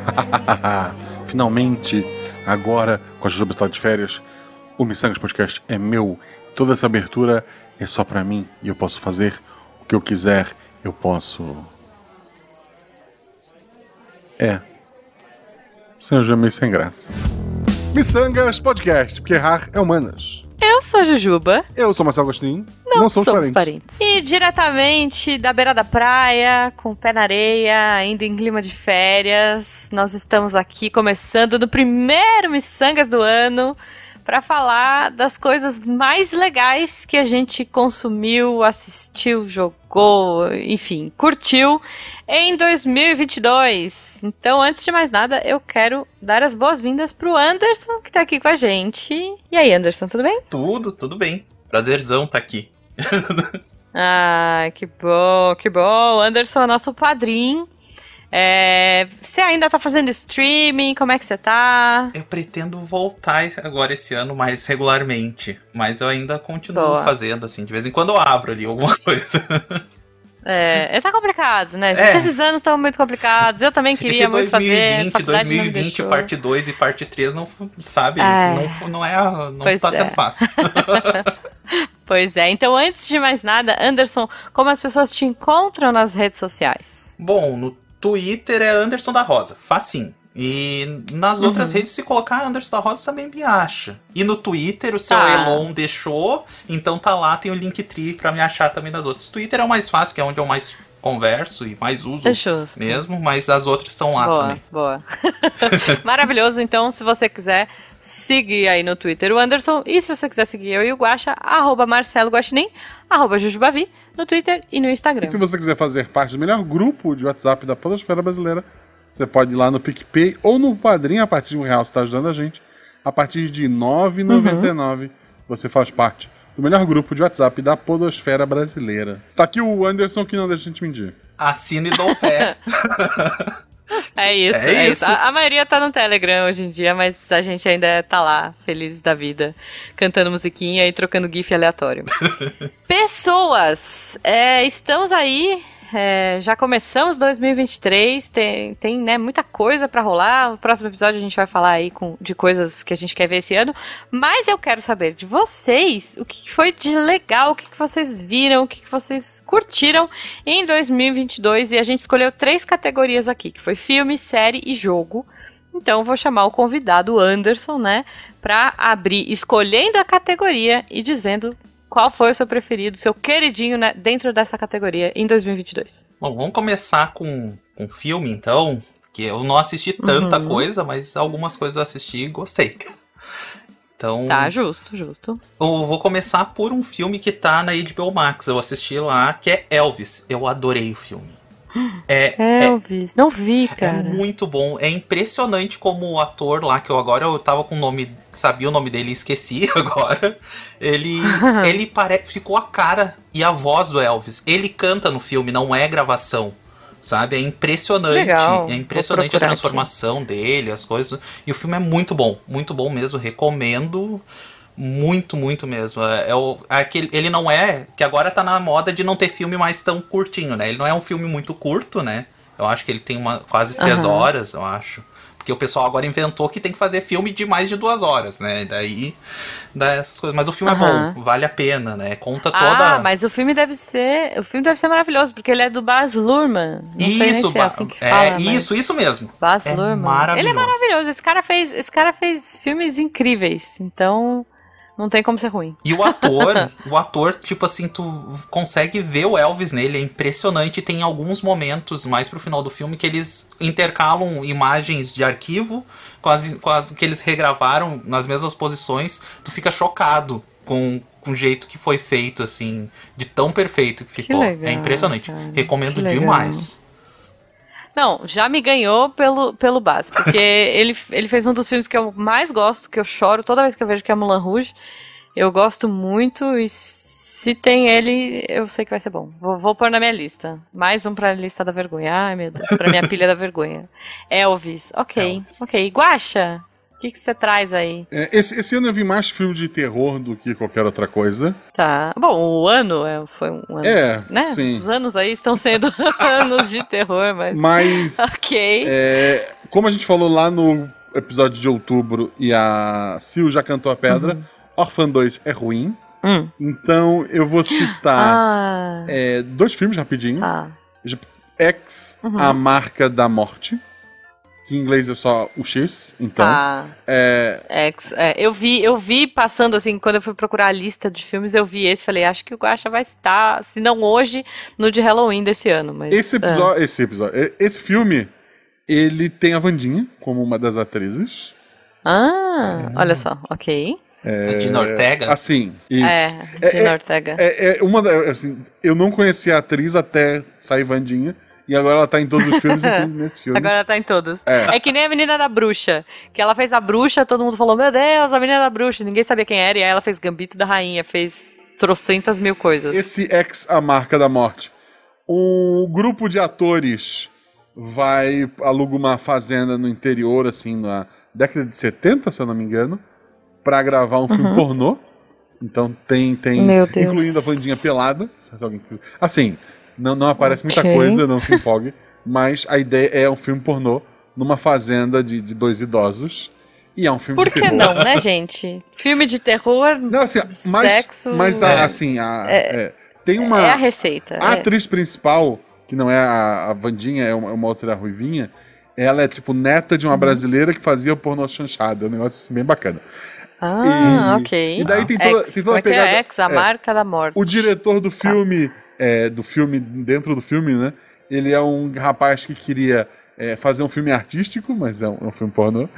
Finalmente, agora, com a Jujuba está de férias, o Missangas Podcast é meu. Toda essa abertura é só pra mim e eu posso fazer o que eu quiser. Eu posso. É. Senhor já meio sem graça. Missangas Podcast, porque errar é humanas. Eu sou a Jujuba. Eu sou Marcelo Agostinho. Não, somos, somos parentes. parentes. E diretamente da beira da praia, com o pé na areia, ainda em clima de férias, nós estamos aqui começando no primeiro Missangas do ano para falar das coisas mais legais que a gente consumiu, assistiu, jogou, enfim, curtiu em 2022. Então, antes de mais nada, eu quero dar as boas-vindas pro Anderson, que tá aqui com a gente. E aí, Anderson, tudo bem? Tudo, tudo bem. Prazerzão tá aqui. ah, que bom, que bom. Anderson é nosso padrinho é, você ainda tá fazendo streaming? Como é que você tá? Eu pretendo voltar agora esse ano mais regularmente. Mas eu ainda continuo Boa. fazendo, assim. De vez em quando eu abro ali alguma coisa. É, tá complicado, né? É. Esses anos estão muito complicados. Eu também queria muito 2020, fazer. 2020, parte 2 e parte 3 não, sabe? É. Não, não é. Não pois tá sendo é. fácil. pois é. Então, antes de mais nada, Anderson, como as pessoas te encontram nas redes sociais? Bom, no Twitter é Anderson da Rosa, facinho. E nas uhum. outras redes, se colocar Anderson da Rosa, também me acha. E no Twitter, o seu tá. Elon deixou, então tá lá, tem o Linktree pra me achar também das outras. O Twitter é o mais fácil, que é onde eu mais converso e mais uso é mesmo, mas as outras estão lá boa, também. Boa. Maravilhoso. Então, se você quiser seguir aí no Twitter o Anderson, e se você quiser seguir eu e o Guaxa, arroba Marcelo Guaxinim, arroba Jujubavi, no Twitter e no Instagram. E se você quiser fazer parte do melhor grupo de WhatsApp da Podosfera Brasileira, você pode ir lá no PicPay ou no Padrinho, a partir de um real você está ajudando a gente. A partir de R$ 9,99 uhum. você faz parte do melhor grupo de WhatsApp da Podosfera Brasileira. Tá aqui o Anderson que não deixa a gente mentir. Assine e dou fé. É isso, é, é isso. isso. A, a, maioria tá no Telegram hoje em dia, mas a gente ainda tá lá, feliz da vida, cantando musiquinha e trocando GIF aleatório. Pessoas, é, estamos aí é, já começamos 2023, tem, tem né, muita coisa para rolar. No próximo episódio a gente vai falar aí com, de coisas que a gente quer ver esse ano. Mas eu quero saber de vocês o que foi de legal, o que, vocês viram, o que, vocês curtiram em 2022. E a gente escolheu três categorias aqui, que foi filme, série e jogo. Então vou chamar o convidado Anderson, né, para abrir escolhendo a categoria e dizendo qual foi o seu preferido, seu queridinho né, dentro dessa categoria em 2022? Bom, vamos começar com um filme então, que eu não assisti tanta uhum. coisa, mas algumas coisas eu assisti e gostei. Então, tá, justo, justo. Eu vou começar por um filme que tá na HBO Max. Eu assisti lá, que é Elvis. Eu adorei o filme. É, é, Elvis, é, não vi, cara. É muito bom. É impressionante como o ator lá, que eu agora eu tava com o nome, sabia o nome dele e esqueci agora. Ele, ele pare... ficou a cara e a voz do Elvis. Ele canta no filme, não é gravação. Sabe? É impressionante. Legal. É impressionante a transformação aqui. dele, as coisas. E o filme é muito bom, muito bom mesmo. Recomendo. Muito, muito mesmo. É, é, o, é aquele, ele não é. Que agora tá na moda de não ter filme mais tão curtinho, né? Ele não é um filme muito curto, né? Eu acho que ele tem uma, quase três uhum. horas, eu acho. Porque o pessoal agora inventou que tem que fazer filme de mais de duas horas, né? Daí dá essas coisas. Mas o filme uhum. é bom, vale a pena, né? Conta toda. Ah, mas o filme deve ser. O filme deve ser maravilhoso, porque ele é do Baz Luhrmann. Não isso, é assim que é, fala, isso, isso mesmo. Baz é Luhrmann. Ele é maravilhoso. Esse cara fez, esse cara fez filmes incríveis. Então. Não tem como ser ruim. E o ator, o ator, tipo assim, tu consegue ver o Elvis nele, é impressionante. Tem alguns momentos mais pro final do filme que eles intercalam imagens de arquivo com as, com as que eles regravaram nas mesmas posições. Tu fica chocado com, com o jeito que foi feito, assim, de tão perfeito que ficou. Que é legal, é impressionante. Cara, Recomendo demais. Não, já me ganhou pelo, pelo básico. Porque ele, ele fez um dos filmes que eu mais gosto, que eu choro toda vez que eu vejo que é Mulan Rouge. Eu gosto muito e se tem ele, eu sei que vai ser bom. Vou, vou pôr na minha lista. Mais um pra lista da vergonha. Ai, meu Deus. Pra minha pilha da vergonha. Elvis. Ok, Elvis. ok. Guacha. O que que você traz aí? É, esse, esse ano eu vi mais filme de terror do que qualquer outra coisa. Tá. Bom, o ano é, foi um ano. É, né? sim. Os anos aí estão sendo anos de terror, mas. Mas, Ok. é, como a gente falou lá no episódio de outubro e a Sil já cantou a pedra, Orphan 2 é ruim. Hum. Então eu vou citar Ah. é, dois filmes rapidinho. Tá. X, Uhum. A Marca da Morte. Que em inglês é só o X. Então, Tá. é, Ex, é, eu vi, eu vi passando assim, quando eu fui procurar a lista de filmes, eu vi esse, falei, acho que o Guacha vai estar, se não hoje, no de Halloween desse ano, mas esse episódio, esse episódio, é, esse filme, ele tem a Vandinha como uma das atrizes. Ah, olha só, ok. A Dina Ortega. Assim, isso. É, Gina é, Ortega. é, é uma assim, eu não conhecia a atriz até sair Vandinha e agora ela tá em todos os filmes, inclusive nesse filme. Agora ela tá em todos. É. É. que nem a menina da bruxa. Que ela fez a bruxa, todo mundo falou, meu Deus, a menina da bruxa. Ninguém sabia quem era. E aí ela fez Gambito da Rainha, fez trocentas mil coisas. Esse X, A Marca da Morte. Um grupo de atores vai aluga uma fazenda no interior, assim, na década de 70, se eu não me engano, pra gravar um filme pornô. Então tem, tem Uhum. Meu Deus. incluindo a Vandinha pelada, se alguém quiser. Assim, não, não aparece muita Ok. coisa, não se empolgue, mas a ideia é um filme pornô numa fazenda de, de dois idosos. E é um filme Por de que terror. não, né, gente? Filme de terror Não, assim, mas, Sexo, mas a- é. assim, a- é, tem uma. é a receita. A é. atriz principal, que não é a, a Vandinha, é uma, é uma outra ruivinha, ela é tipo neta Uhum. de uma brasileira que fazia pornô chanchada. É um negócio assim, bem bacana. Ah, E- ok. e daí tem toda- tem toda a é que é? pegada- X, a é. marca da morte. O diretor do filme, é, do filme, dentro do filme, né? Ele é um rapaz que queria é, fazer um filme artístico, mas é um, é um filme pornô.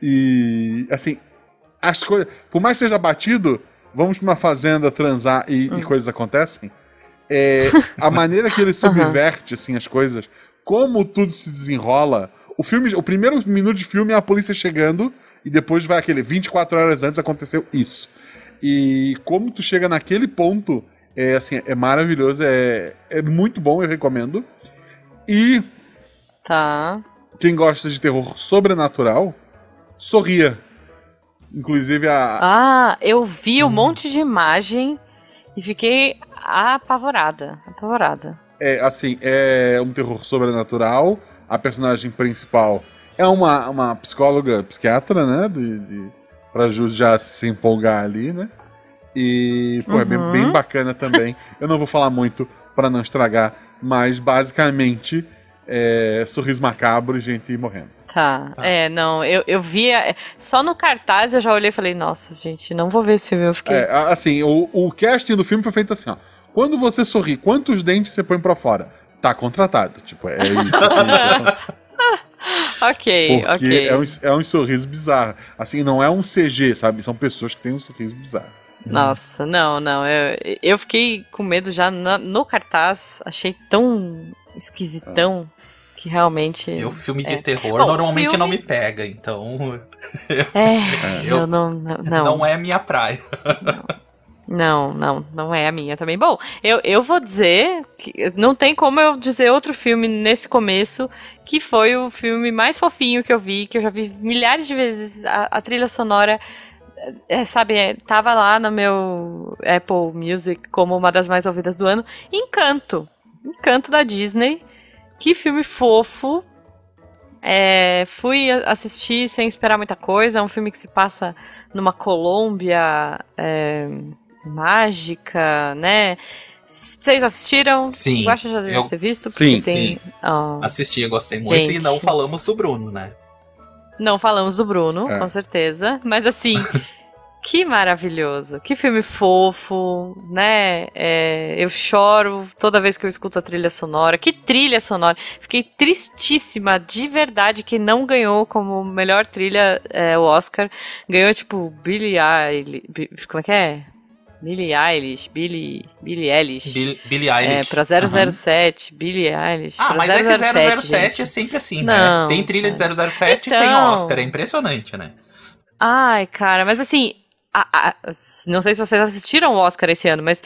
E, assim, as coisas. Por mais que seja batido, vamos pra uma fazenda transar e, Hum. e coisas acontecem. É, a maneira que ele subverte, assim, as coisas, como tudo se desenrola. O filme, o primeiro minuto de filme é a polícia chegando e depois vai aquele 24 horas antes aconteceu isso. E como tu chega naquele ponto, é assim, é maravilhoso, é, é muito bom, eu recomendo. E Tá. quem gosta de terror sobrenatural, sorria. Inclusive a. Ah, eu vi Hum. um monte de imagem e fiquei apavorada. Apavorada. É assim, é um terror sobrenatural. A personagem principal é uma, uma psicóloga, psiquiatra, né? De, de, pra Jus já se empolgar ali, né? E, pô, é bem, Uhum. bem bacana também. Eu não vou falar muito pra não estragar, mas basicamente é sorriso macabro e gente morrendo. Tá. É, não, eu, eu via. Só no cartaz eu já olhei e falei, nossa, gente, não vou ver esse filme. Eu fiquei. É, assim, o, o casting do filme foi feito assim, ó. Quando você sorri, quantos dentes você põe pra fora? Tá contratado. Tipo, é isso. ok, Porque ok. é, um, é um sorriso bizarro. Assim, não é um CG, sabe? São pessoas que têm um sorriso bizarro. Nossa, não, não. Eu, eu fiquei com medo já na- no cartaz. Achei tão esquisitão que realmente. Eu, filme de é. terror, Bom, normalmente filme- não me pega, então É, Eu- eu não. Não, não. não é a minha praia. Não, não, não é a minha também. Bom, eu, eu vou dizer que não tem como eu dizer outro filme nesse começo que foi o filme mais fofinho que eu vi, que eu já vi milhares de vezes. A, a trilha sonora, é, sabe, é, tava lá no meu Apple Music como uma das mais ouvidas do ano. Encanto. Encanto da Disney. Que filme fofo. É, fui assistir sem esperar muita coisa. É um filme que se passa numa Colômbia é, mágica, né? Vocês assistiram? Sim, Eu acho que já deve eu- ter visto. Sim, tem, ó, Assisti, gostei muito e não Gente. falamos do Bruno, né? Não falamos do Bruno, É. com certeza. Mas assim, que maravilhoso. Que filme fofo, né? É, eu choro toda vez que eu escuto a trilha sonora. Que trilha sonora. Fiquei tristíssima, de verdade, que não ganhou como melhor trilha é, o Oscar. Ganhou, tipo, Billie Eilish. Como é que é? Billie Eilish, Billie, Billie Eilish. Bill- Billie é, Eilish. pra 007, Billie Eilish. Ah, mas é que 007 gente. é sempre assim, Não, né? Tem trilha de 007 e tem Então. Oscar. É impressionante, né? Ai, cara, mas assim, a- a- não sei se vocês assistiram o Oscar esse ano, mas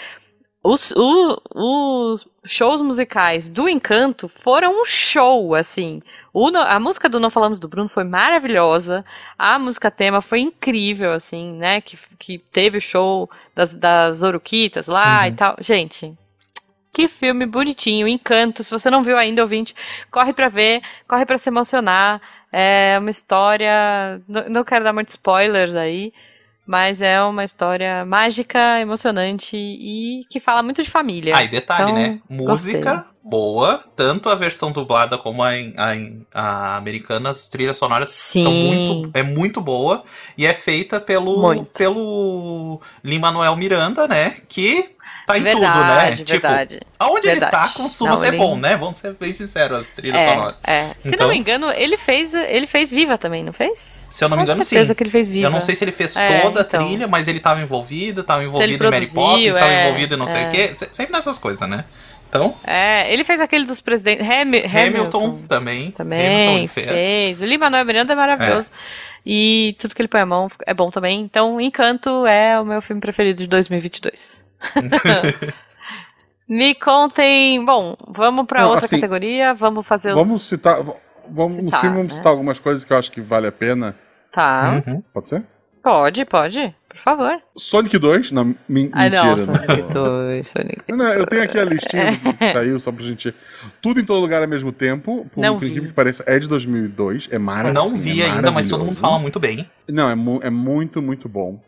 os, o- os shows musicais do Encanto foram um show, assim. O a música do Não Falamos do Bruno foi maravilhosa. A música tema foi incrível, assim, né? Que, que teve o show das, das Oruquitas lá e tal. Gente, que filme bonitinho, Encanto. Se você não viu ainda, ouvinte, corre pra ver, corre pra se emocionar. É uma história. Não, não quero dar muitos spoilers aí, mas é uma história mágica, emocionante e que fala muito de família. Ah, e detalhe, Então, né? Música gostei. boa, tanto a versão dublada como a, a, a americana, as trilhas sonoras Sim. são muito, é muito boa e é feita pelo Muito. pelo Lin-Manuel Miranda, né? Que tá em verdade, tudo, né? Tipo, verdade. aonde ele verdade. tá, consuma Não, ser ele- bom, né? Vamos ser bem sinceros, as trilhas É, sonoras. é. Se Então- não me engano, ele fez, ele fez Viva também, não fez? Se eu não me Com engano, certeza sim. que ele fez Viva. Eu não sei se ele fez É, toda a então. trilha, mas ele tava envolvido, tava envolvido ele em Mary produziu, Poppins, tava é, envolvido em não sei é. o quê. Se- Sempre nessas coisas, né? Então, É, ele fez aquele dos presidentes. Hami- Hamilton, também. Hamilton Também ele fez. fez. O Lin-Manuel Miranda é maravilhoso. E tudo que ele põe a mão é bom também. Então, Encanto é o meu filme preferido de 2022. Me contem. Bom, vamos pra Não, outra assim, categoria. Vamos fazer os. Vamos citar. Vamos, no Citar, filme vamos né? citar algumas coisas que eu acho que vale a pena. Tá. Uhum. Pode ser? Pode, pode. Por favor. Sonic 2, não, min- Ai, mentira. não, né? Sonic 2, Sonic. Não, eu tenho aqui a listinha do que saiu, só pra gente. Tudo em todo lugar ao mesmo tempo. Por Não incrível vi. que pareça, é de 2002. É Eu maravilhoso. não vi ainda, mas todo mundo fala muito bem. Não, é, mu- é muito, muito bom.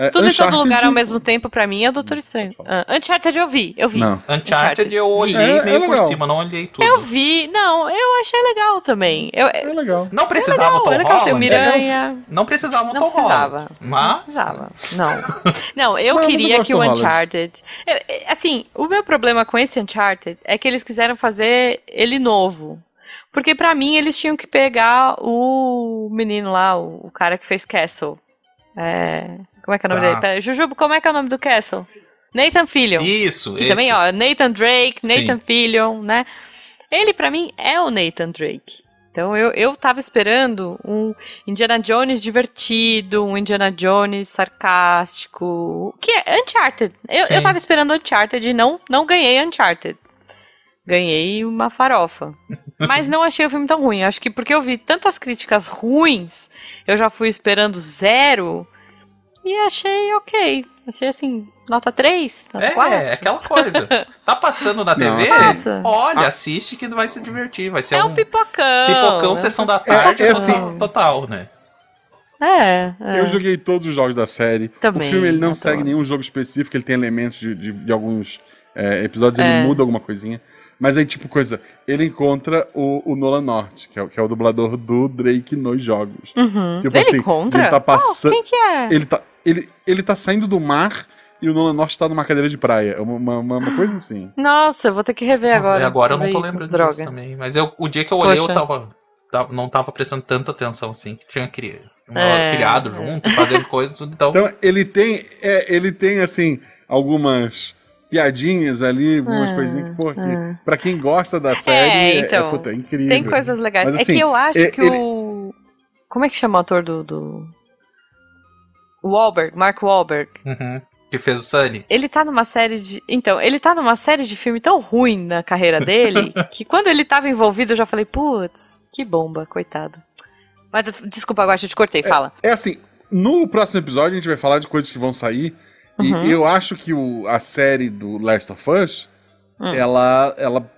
É, Tudo em todo Uncharted- lugar ao mesmo tempo, pra mim, é o Doutor Estranho. Ah, Uncharted eu vi, eu vi. Não. Uncharted eu olhei É, é meio por legal. cima, não olhei tudo. Eu vi, não, eu achei legal também. Eu, É legal. Não precisava legal, Tom é legal Holland. Miranha. Não precisava Não Tom precisava. Holland. Não Mas precisava. Não. Não, eu Não, eu queria gosto que o. Uncharted. eu- eu- assim, o meu problema com esse Uncharted é que eles quiseram fazer ele novo. Porque pra mim eles tinham que pegar o menino lá, o, o cara que fez Castle. É, como é que é o nome Tá. dele? Pera, Jujubo, como é que é o nome do Castle? Nathan Fillion. isso, Que esse. também, ó, Nathan Drake, Nathan Sim. Fillion, né? Ele, pra mim, é o Nathan Drake. Então, eu, eu tava esperando um Indiana Jones divertido, um Indiana Jones sarcástico, que é Uncharted. Eu, Sim. eu tava esperando Uncharted e não, não ganhei Uncharted. Ganhei uma farofa. Mas não achei o filme tão ruim. Acho que porque eu vi tantas críticas ruins, eu já fui esperando zero e achei ok. Achei assim, nota 3, nota É, 4. é aquela coisa. Tá passando na TV? Passa. Olha, assiste que vai se divertir. Vai ser É um um pipocão. pipocão né? sessão da tarde. é total- assim- Total, né? É, é. Eu joguei todos os jogos da série. Também, o filme ele não segue nenhum jogo específico, ele tem elementos de, de- de alguns é, episódios, ele É. muda alguma coisinha. Mas aí, tipo, coisa, ele encontra o, o Nolan North, que é, o- que é o dublador do Drake nos jogos. Uhum. Tipo ele assim, encontra? ele tá passando- Oh, quem que é? Ele tá, ele, ele tá saindo do mar e o Nolan North tá numa cadeira de praia. É uma, uma, uma coisa assim. Nossa, eu vou ter que rever agora. E agora eu não tô isso. lembrando Droga. disso também. Mas eu, o dia que eu olhei, eu Poxa. tava, tava- Não tava prestando tanta atenção assim, que tinha cri- um É, criado é. junto, fazendo coisas, tudo. Então, Então, ele tem, é, ele tem assim, algumas piadinhas ali, umas Ah, coisinhas que, pô, que ah. pra quem gosta da série, é, então, é, puta, é incrível. Tem coisas legais. Mas, é assim, que eu acho é- que ele- o. Como é que chama o ator do. do... O Wahlberg, Mark Wahlberg. uhum, que fez o Sunny. Ele tá numa série de. Então, ele tá numa série de filme tão ruim na carreira dele que quando ele tava envolvido eu já falei, putz, que bomba, coitado. Mas desculpa, agora eu te cortei, fala. É assim, no próximo episódio a gente vai falar de coisas que vão sair. Uhum. E eu acho que o- a série do Last of Us, Hum. ela, ela,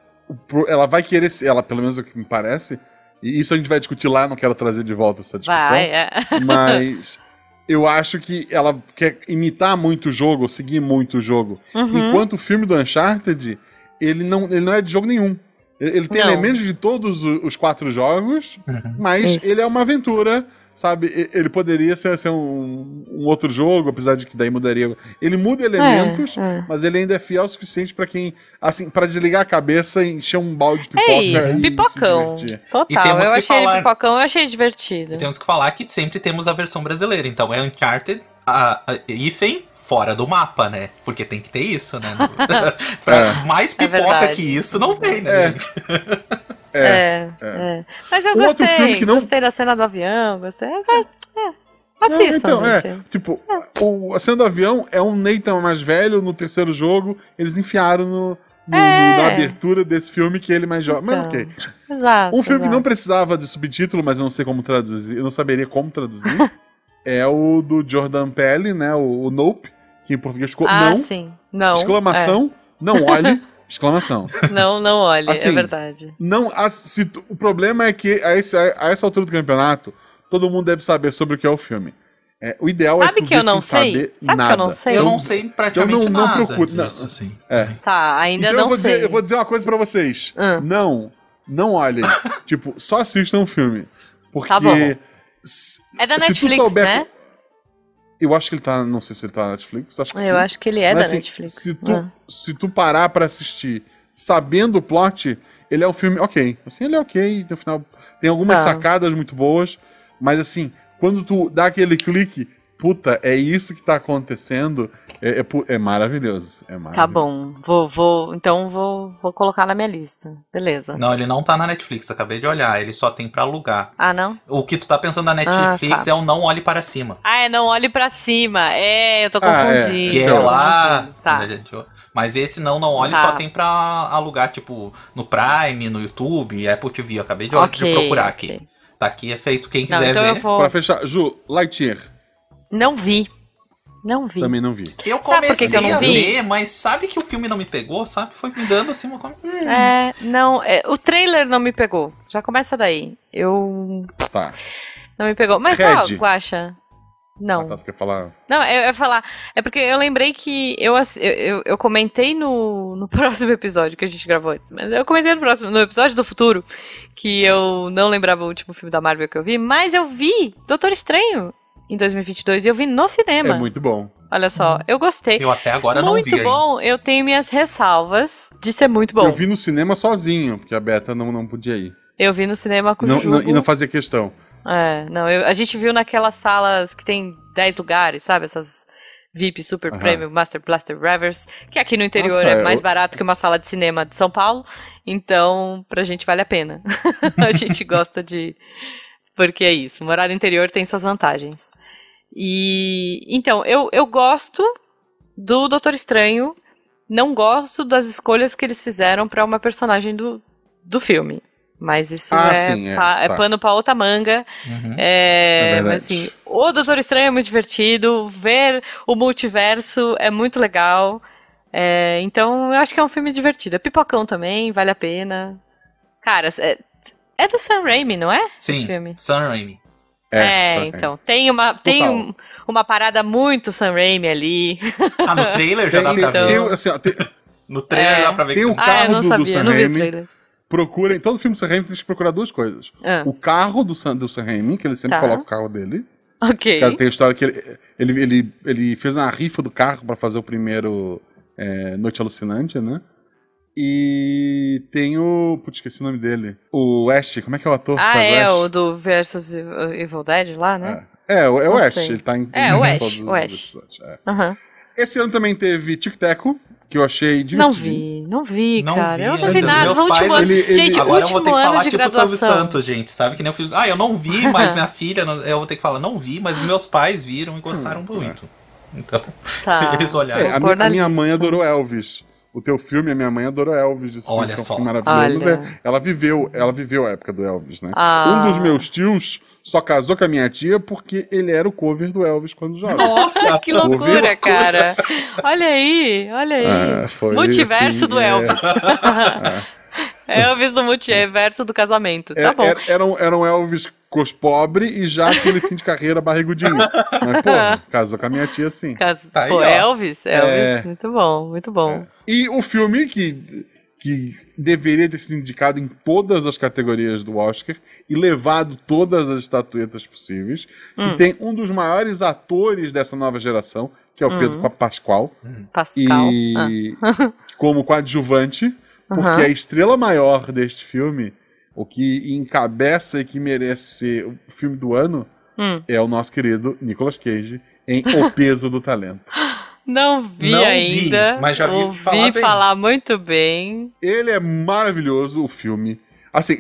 ela vai querer ser, ela, pelo menos é o que me parece, e isso a gente vai discutir lá, não quero trazer de volta essa discussão. Vai, é. Mas eu acho que ela quer imitar muito o jogo, seguir muito o jogo. Uhum. Enquanto o filme do Uncharted, ele não, ele não é de jogo nenhum. Ele, ele tem Não. elementos de todos os quatro jogos, Uhum. mas Isso. ele é uma aventura, sabe? E- Ele poderia ser, ser um, um outro jogo, apesar de que daí mudaria. Ele muda elementos, É, é. mas ele ainda é fiel o suficiente pra quem, assim, para desligar a cabeça e encher um balde de pipoca. É isso, e pipocão. E Total. temos Eu que achei falar- pipocão, eu achei divertido. Temos que falar que sempre temos a versão brasileira. Então é Uncharted, a, a, hífen, fora do mapa, né? Porque tem que ter isso, né? pra É. mais É pipoca que isso, não tem, né? É. É. É, é. Mas eu Um gostei. filme que não- Gostei da cena do avião, gostei. É, é, Assistam, então, é, gente. tipo, o, a cena do avião é um Nathan mais velho no terceiro jogo, eles enfiaram no, no- É. no- na abertura desse filme que ele mais jovem. Mas Então, ok. Exato. Um filme que exato. não precisava de subtítulo, mas eu não sei como traduzir, eu não saberia como traduzir, é o do Jordan Peele, né? O, o Nope, que em português ficou Ah, não, sim. Não. exclamação, não olhe, exclamação. é. Não, não olhe, é Assim, verdade. Não, as- se o problema é que a, esse- a essa altura do campeonato, todo mundo deve saber sobre o que é o filme. É, o ideal é Sabe tu que eu não sei? saber Sabe que nada. eu não sei? Eu não sei praticamente eu não- não nada procuro, não. disso, assim. É. Tá, ainda Então não eu vou, sei. dizer, eu vou dizer uma coisa pra vocês. Ah. Não, não olhem. tipo, só assistam o filme. Porque. Tá bom. se- É da se tu Netflix, souber- né? Eu acho que ele tá. Não sei se ele tá na Netflix. Acho que sim. Eu acho que ele é Mas, da assim, Netflix. Se tu, Ah. se tu parar pra assistir sabendo o plot, ele é um filme ok. Assim, ele é ok. No final, tem algumas Tá. sacadas muito boas. Mas assim, quando tu dá aquele clique, puta, é isso que tá acontecendo, é, é é maravilhoso. É maravilhoso. Tá bom, vou, vou, então vou, vou colocar na minha lista. Beleza. Não, ele não tá na Netflix, acabei de olhar, ele só tem pra alugar. Ah, não? O que tu tá pensando na Netflix tá. é o Não Olhe Para Cima. Ah, é não olhe pra cima. É, eu tô Ah, é. confundindo. Que é lá. Tá. gente- Mas esse não, não olhe, Tá. só tem pra alugar, tipo, no Prime, no YouTube, Apple TV. Eu acabei de, de Ok, procurar aqui. ok. Tá aqui, é feito quem Não, quiser então eu ver. vou. Pra fechar, Ju, Lightyear, Não vi. Não vi. também não vi. Eu Sabe comecei que eu não a vi? ver, mas sabe que o filme não me pegou, sabe? Foi me dando assim uma coisa. Hum, É, não, é, o trailer não me pegou. Já começa daí. Eu. Tá. Não me pegou. Mas Red. ó, Guaxa. Não. Ah, tá, quer falar? Não, eu eu ia falar. É porque eu lembrei que eu, eu, eu comentei no, no próximo episódio que a gente gravou antes. Mas eu comentei no próximo, no episódio do futuro, que eu não lembrava o último filme da Marvel que eu vi, mas eu vi Doutor Estranho em 2022 e eu vi no cinema. É muito bom. Olha só, eu gostei. Eu até agora não muito vi ainda. bom, eu tenho minhas ressalvas de ser muito bom. Eu vi no cinema sozinho, porque a Beta não, não podia ir. Eu vi no cinema com o Não, Jujubo. não- e não fazia questão. É, não, eu- a gente viu naquelas salas que tem 10 lugares, sabe? Essas VIP, Super Aham. Premium, Master Blaster Revers, que aqui no interior Ah, tá, é mais eu- barato que uma sala de cinema de São Paulo, então pra gente vale a pena. a gente gosta de. Porque é isso, morar no interior tem suas vantagens. E então, eu, eu gosto do Doutor Estranho, não gosto das escolhas que eles fizeram pra uma personagem do, do filme. Mas isso Ah, é, sim, é, pa- é tá. pano pra outra manga. Uhum. É, É mas assim, o Doutor Estranho é muito divertido, ver o multiverso é muito legal. É, então, eu acho que é um filme divertido. É pipocão também, vale a pena. Cara, é, é do Sam Raimi, não é? Sim, filme. Sam Raimi. É, só- então. Tem, uma, tem um- uma parada muito Sam Raimi ali. Ah, no trailer já Tem, dá tem, pra tem, ver. assim, ó, tem- No trailer É. dá pra ver Tem que tem. ah, carro não do- do sabia, Sam não vi o Raimi. procurem. Todo filme do Sam Raimi tem que procurar duas coisas. Ah, O carro do Sam, do Sam Raimi, que ele sempre Tá. coloca o carro dele. ok. Caso tem a história que ele, ele, ele, ele fez uma rifa do carro pra fazer o primeiro é, Noite Alucinante, né? E tem o. Putz, esqueci o nome dele. O Ash, como é que é o ator? Ah, faz é, Ash? o do Versus Evil Dead lá, né? É, é, o- é o Não Ash, ele tá em, É, em o Ash, todos os o Ash. episódios. é. Aham. Esse ano também teve Tic Teco, que eu achei Não divertido. vi, não vi, Não cara. vi eu não vi nada. Meus último pais, ele- ele- gente, Agora eu vou ter que falar tipo o Silvio graduação. Santos, gente. Sabe que nem eu fiz. Ah, eu não vi, mas minha filha. não- Eu vou ter que falar, não vi, mas meus pais viram e gostaram muito. Então, Tá. eles olharam. É, a, Vou mi- pôr na a minha mãe adorou Elvis. O teu filme, a minha mãe adorou Elvis. Disse Olha que é um só. filme maravilhoso. Olha. É, ela viveu, ela viveu a época do Elvis, né? Ah. Um dos meus tios só casou com a minha tia porque ele era o cover do Elvis quando jovem. Nossa! Que loucura, cara. Olha aí, olha aí. É, foi Multiverso assim, do é. Elvis. Elvis do multiverso do casamento. Tá É, bom. era, era, um, era um Elvis cos pobre e já aquele fim de carreira barrigudinho. Mas, pô, casou com a minha tia sim. Cas- Tá aí, Pô, ó. Elvis, Elvis. É. Muito bom, muito bom. E o filme que, que deveria ter sido indicado em todas as categorias do Oscar e levado todas as estatuetas possíveis, que Hum. tem um dos maiores atores dessa nova geração, que é o Pedro Pascoal, Pascal. e Ah. como coadjuvante, porque Aham. a estrela maior deste filme, o que encabeça e que merece ser o filme do ano, Hum. é o nosso querido Nicolas Cage em O Peso do Talento. Não vi Não vi, ainda. mas já vi Ouvi falar bem. falar muito bem. Ele é maravilhoso, o filme. Assim,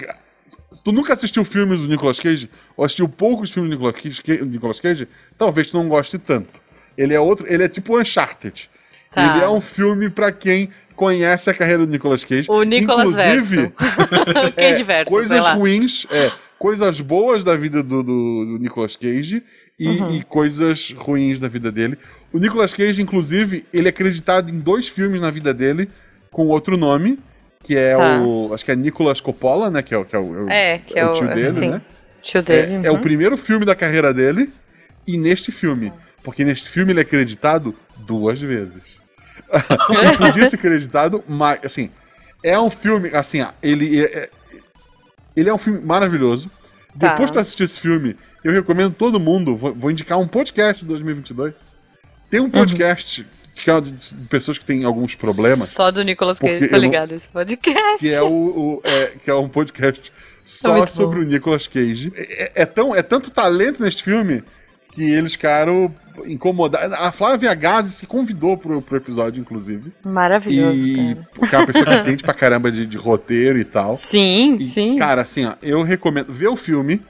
Se tu nunca assistiu filmes do Nicolas Cage, ou assistiu poucos filmes do Nicolas Cage, Nicolas Cage talvez tu não goste tanto. Ele é outro, ele é tipo Uncharted. Tá. Ele é um filme pra quem conhece a carreira do Nicolas Cage. O Nicolas Inclusive, verso. Cage é, verso, coisas ruins, é, coisas boas da vida do, do, do Nicolas Cage e, Uhum. e coisas ruins da vida dele. O Nicolas Cage, inclusive, ele é acreditado em dois filmes na vida dele com outro nome, que é Tá. o. Acho que é Nicolas Coppola, né? Que é, o- que é o, É, que é o- tio dele, sim. né? Tio dele. É, é o uhum. primeiro filme da carreira dele e neste filme. Porque neste filme ele é acreditado duas vezes. ele podia ser acreditado, mas, assim, é um filme, assim, ele é, é- ele é um filme maravilhoso. Tá. Depois de assistir esse filme, eu recomendo todo mundo, vou, vou indicar um podcast de 2022. Tem Uhum. um podcast que é de pessoas que têm alguns problemas, Só do Nicolas Cage, não- ligado esse podcast. que é, o, o- é, que é um podcast só muito sobre o Nicolas Cage. É, é- é tão, é tanto talento neste filme que eles ficaram incomodados. A Flávia Gazi se convidou pro, pro episódio, inclusive. Maravilhoso, E cara. porque é uma pessoa que entende pra caramba de, de roteiro e tal. Sim, E, sim. Cara, assim, ó, eu recomendo ver o filme,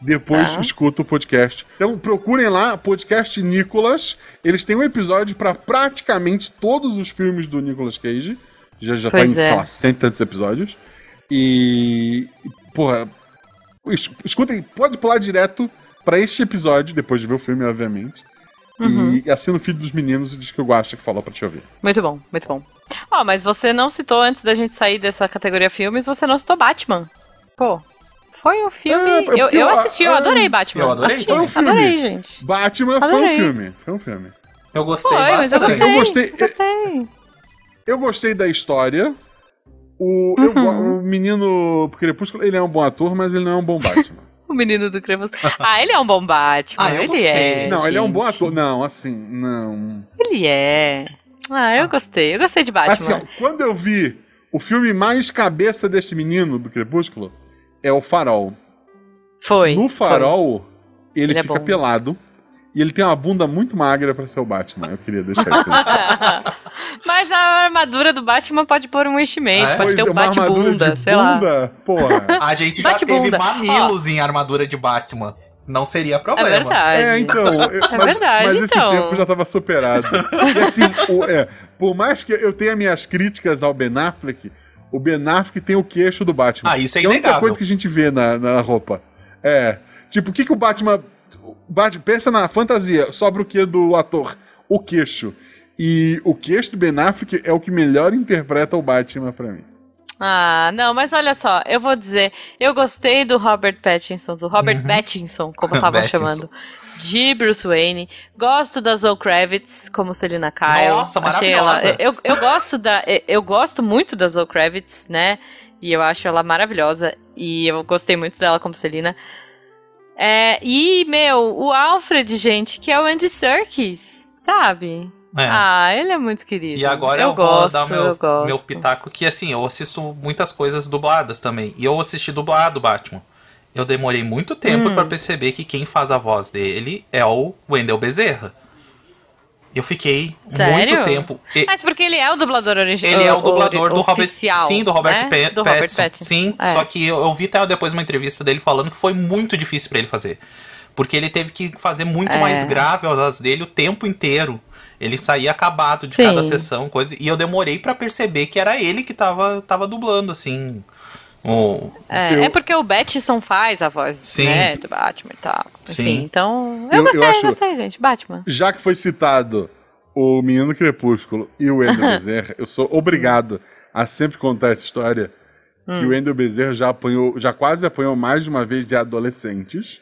depois Tá. escuta o podcast. Então procurem lá, podcast Nicolas. Eles têm um episódio pra praticamente todos os filmes do Nicolas Cage. Já, já tá em, sei é. lá, cento e tantos episódios. E. Porra. es- Escutem, pode pular direto pra este episódio, depois de ver o filme, obviamente. Uhum. E assina o feed dos meninos e diz que eu gosto que falou pra te ouvir. Muito bom, muito bom. Ó, mas você não citou, antes da gente sair dessa categoria filmes, você não citou Batman. Pô, foi um filme... É, é eu, eu eu- assisti, eu é, adorei Batman. eu adorei Assisti, Foi um filme. Adorei, gente. Batman foi um Adorei. filme. Foi um filme. Eu gostei Foi, mas eu bastante. Assim, gostei. eu gostei- Gostei. Eu gostei da história. O, eu Uhum. go- o menino Crepúsculo, ele é um bom ator, mas ele não é um bom Batman. O menino do Crepúsculo. Ah, ele é um bom Batman. Ah, eu ele gostei. é. não, ele é um bom gente. ator. Não, assim, não. Ele é. Ah, eu gostei. Eu gostei de Batman. Assim, ó, quando eu vi o filme mais cabeça deste menino do Crepúsculo, é o Farol. foi. No Farol, ele, Ele é fica bom. pelado. E ele tem uma bunda muito magra pra ser o Batman. Eu queria deixar isso. Mas a armadura do Batman pode pôr um enchimento, Ah, é? pode ter Pois é, um uma armadura bate-bunda, sei lá. bunda, porra. A gente já teve mamilos em armadura de Batman. Não seria É problema. verdade. É, então. eu- mas, verdade, mas esse então. tempo já estava superado. E assim, o- é, por mais que eu tenha minhas críticas ao Ben Affleck, o Ben Affleck tem o queixo do Batman. Ah, isso é que é a única inegável. coisa que a gente vê na, na roupa. É. Tipo, o que, que o Batman. o Batman pensa na fantasia, sobra o que do ator? O queixo. E o queixo do Ben Affleck é o que melhor interpreta o Batman pra mim. Ah, não, mas olha só, eu vou dizer, eu gostei do Robert Pattinson, do Robert Uhum. Pattinson, como estavam Pattinson. chamando, de Bruce Wayne. Gosto da Zoe Kravitz como Selina Kyle. Nossa, Achei ela, maravilhosa. eu, eu gosto da, eu gosto muito da Zoe Kravitz, né? E eu acho ela maravilhosa e eu gostei muito dela como Selina. É, e meu, o Alfred, gente, que é o Andy Serkis, sabe? É. Ah, ele é muito querido. E agora eu, vou gosto, dar meu, eu gosto. meu pitaco, que assim, eu assisto muitas coisas dubladas também. E eu assisti dublado Batman. Eu demorei muito tempo Hum. pra perceber que quem faz a voz dele é o Wendell Bezerra. Eu fiquei Sério? muito tempo. e- Mas porque ele é o dublador original. Ele é o dublador do Robert. oficial, Sim, do Robert, né? Do Robert Pattinson. Pattinson. Sim, É. só que eu, eu vi até depois uma entrevista dele falando que foi muito difícil pra ele fazer. Porque ele teve que fazer muito É. mais grave a voz dele o tempo inteiro. Ele saía acabado de Sim. cada sessão, coisa. E eu demorei pra perceber que era ele que tava, tava dublando, assim. O, É, Eu- é porque o Batson faz a voz Sim. né, do Batman e tal. Enfim, Sim. então. Eu- Eu eu gostei, eu acho- gostei, gente. Batman. Já que foi citado o Menino Crepúsculo e o Wendel Bezerra, eu sou obrigado a sempre contar essa história Hum. que o Wendel Bezerra já apanhou, já quase apanhou mais de uma vez de adolescentes,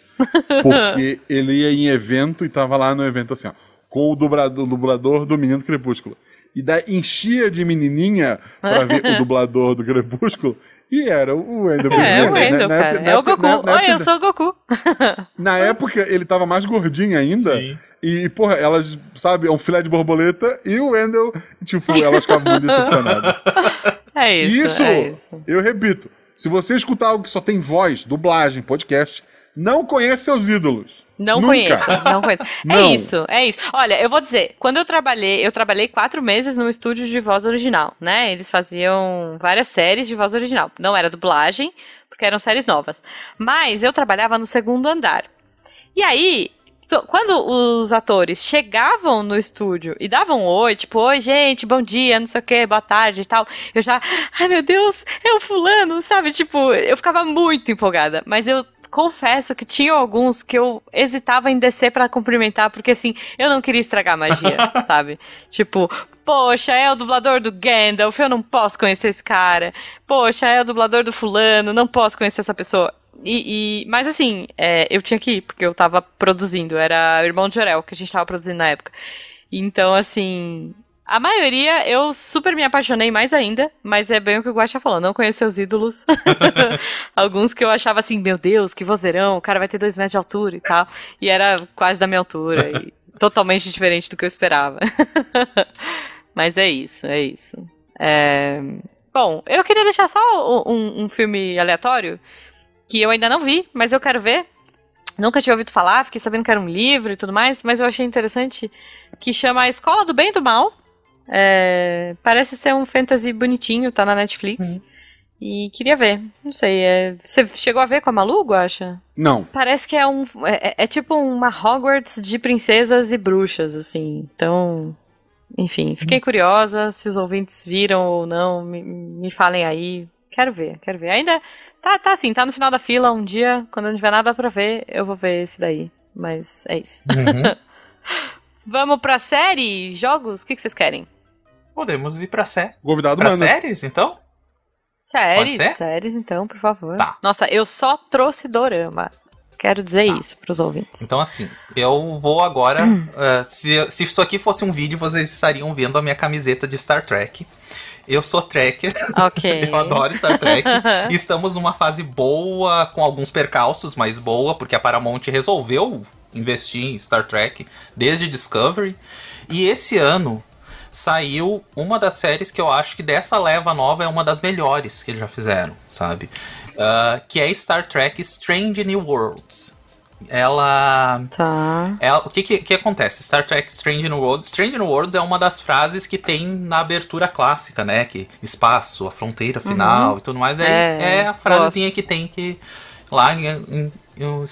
porque ele ia em evento e tava lá no evento assim, ó, com o dublador, o dublador do Menino Crepúsculo. E daí enchia de menininha pra ver o dublador do Crepúsculo. E era o Wendel É, é o Na- na cara. época- na É o Goku. na- na Oi, época- eu sou o Goku. na época, ele tava mais gordinho ainda. Sim. E, porra, elas, sabe, é um filé de borboleta e o Wendell, tipo, elas ficavam muito decepcionadas. É isso. Isso, É isso. eu repito, se você escutar algo que só tem voz, dublagem, podcast, não conhece seus ídolos. Não Nunca. conheço, não conheço. É Não. isso, é isso. Olha, eu vou dizer, quando eu trabalhei, eu trabalhei quatro meses num estúdio de voz original, né? Eles faziam várias séries de voz original. Não era dublagem, porque porque eram séries novas. Mas eu trabalhava no segundo andar. E aí, quando os atores chegavam no estúdio e davam um oi, tipo, oi, gente, bom dia, não sei o que, boa tarde e tal, eu já, ai meu Deus, é o fulano, sabe? Tipo, eu ficava muito empolgada, mas eu confesso que tinha alguns que eu hesitava em descer para cumprimentar, porque assim, eu não queria estragar a magia, sabe? Tipo, poxa, é o dublador do Gandalf, eu não posso conhecer esse cara. Poxa, é o dublador do fulano, não posso conhecer essa pessoa. E, e, mas assim, é, eu tinha que ir, porque eu tava produzindo, era o Irmão de Jorel que a gente tava produzindo na época. Então, assim, a maioria eu super me apaixonei mais ainda, mas é bem o que o Guaxa falou, não conheço seus ídolos. Alguns que eu achava assim, meu Deus, que vozeirão, o cara vai ter dois metros de altura e tal. E era quase da minha altura, e totalmente diferente do que eu esperava. mas é isso, é isso. É... Bom, eu queria deixar só um, um filme aleatório que eu ainda não vi, mas eu quero ver. Nunca tinha ouvido falar, fiquei sabendo que era um livro e tudo mais, mas eu achei interessante que chama A Escola do Bem e do Mal. É, parece ser um fantasy bonitinho, tá na Netflix. Uhum. E queria ver. Não sei, é, você chegou a ver com a Malu, acha? Não. Parece que é um. É, é, tipo uma Hogwarts de princesas e bruxas, assim. Então. Enfim, fiquei uhum. curiosa. Se os ouvintes viram ou não, me, me falem aí. Quero ver, quero ver. Ainda Tá, tá assim, tá no final da fila. Um dia, quando eu não tiver nada pra ver, eu vou ver esse daí. Mas é isso. Uhum. Vamos pra série? Jogos? O que, que vocês querem? Podemos ir pra série. Convidado pra manda. séries, então? Séries, séries, então, por favor. Tá. Nossa, eu só trouxe dorama. Quero dizer tá. isso pros ouvintes. Então, assim, eu vou agora. Uh, se, se isso aqui fosse um vídeo, vocês estariam vendo a minha camiseta de Star Trek. Eu sou tracker. Ok. eu adoro Star Trek. Estamos numa fase boa, com alguns percalços, mas boa, porque a Paramount resolveu investir em Star Trek desde Discovery. E esse ano saiu uma das séries que eu acho que dessa leva nova é uma das melhores que eles já fizeram, sabe? Uh, que é Star Trek Strange New Worlds ela. Tá. Ela, o que, que, que acontece? Star Trek Strange New Worlds. Strange New Worlds é uma das frases que tem na abertura clássica, né? Que espaço, a fronteira final uhum. e tudo mais. É, é, é a frasezinha que tem que. Lá em, em, em uh,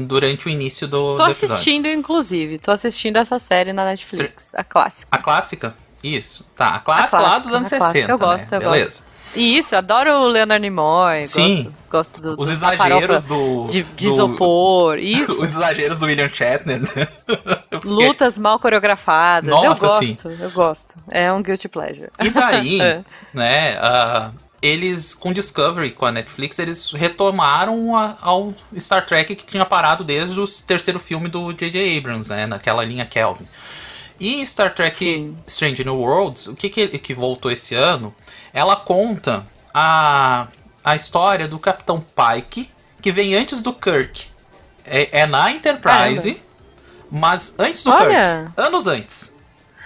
durante o início do. Tô do assistindo, inclusive. Tô assistindo essa série na Netflix, a clássica. A clássica? Isso. Tá, a clássica, a clássica lá dos anos 60. Eu gosto, né? eu Beleza. Gosto. Isso, eu adoro o Leonard Nimoy. Sim. Gosto, gosto do, Os exageros do. De, de do, isopor. Isso. Os exageros do William Shatner. Né? Lutas mal coreografadas. Nossa, eu gosto, sim. eu gosto. É um guilty pleasure. E daí, é. né? Uh, eles, com Discovery, com a Netflix, eles retomaram a, ao Star Trek que tinha parado desde o terceiro filme do J.J. Abrams, né? Naquela linha Kelvin. E Star Trek Sim. Strange New Worlds, o que, que, que voltou esse ano ela conta a, a história do Capitão Pike, que vem antes do Kirk. É, é na Enterprise, mas antes do Olha. Kirk. Anos antes.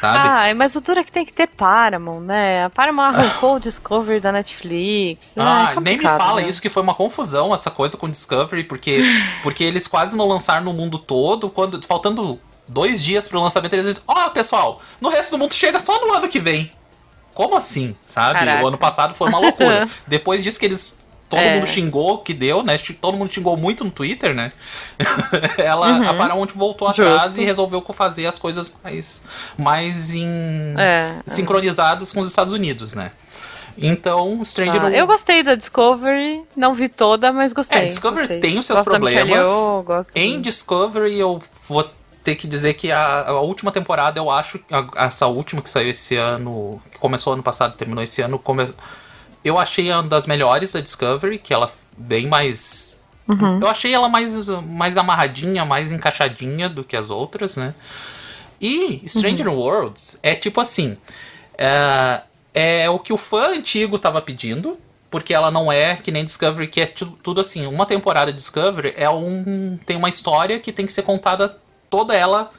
Sabe? Ah, mas o duro é que tem que ter Paramount, né? A Paramount arrancou o Discovery da Netflix. Ah, é nem me fala né? isso, que foi uma confusão essa coisa com o Discovery, porque, porque eles quase não lançaram no mundo todo, quando faltando dois dias pro lançamento, eles dizem, ó, oh, pessoal, no resto do mundo chega só no ano que vem como assim, sabe? Caraca. O ano passado foi uma loucura. Depois disso que eles todo é. mundo xingou que deu, né? Todo mundo xingou muito no Twitter, né? Ela, uhum. a Paramount voltou atrás Justo. e resolveu fazer as coisas mais, mais em, é. sincronizadas com os Estados Unidos, né? Então, Stranger ah, Eu gostei da Discovery, não vi toda, mas gostei. É, Discovery gostei. tem os seus gosto problemas. em Discovery eu vou ter que dizer que a, a, última temporada, eu acho, a, essa última que saiu esse ano, que começou ano passado, terminou esse ano, come, eu achei uma das melhores da Discovery, que ela bem mais. Uhum. Eu achei ela mais, mais amarradinha, mais encaixadinha do que as outras, né? E Stranger uhum. Worlds é tipo assim. É, é o que o fã antigo tava pedindo, porque ela não é que nem Discovery, que é tudo, assim. Uma temporada de Discovery é um. tem uma história que tem que ser contada toda ela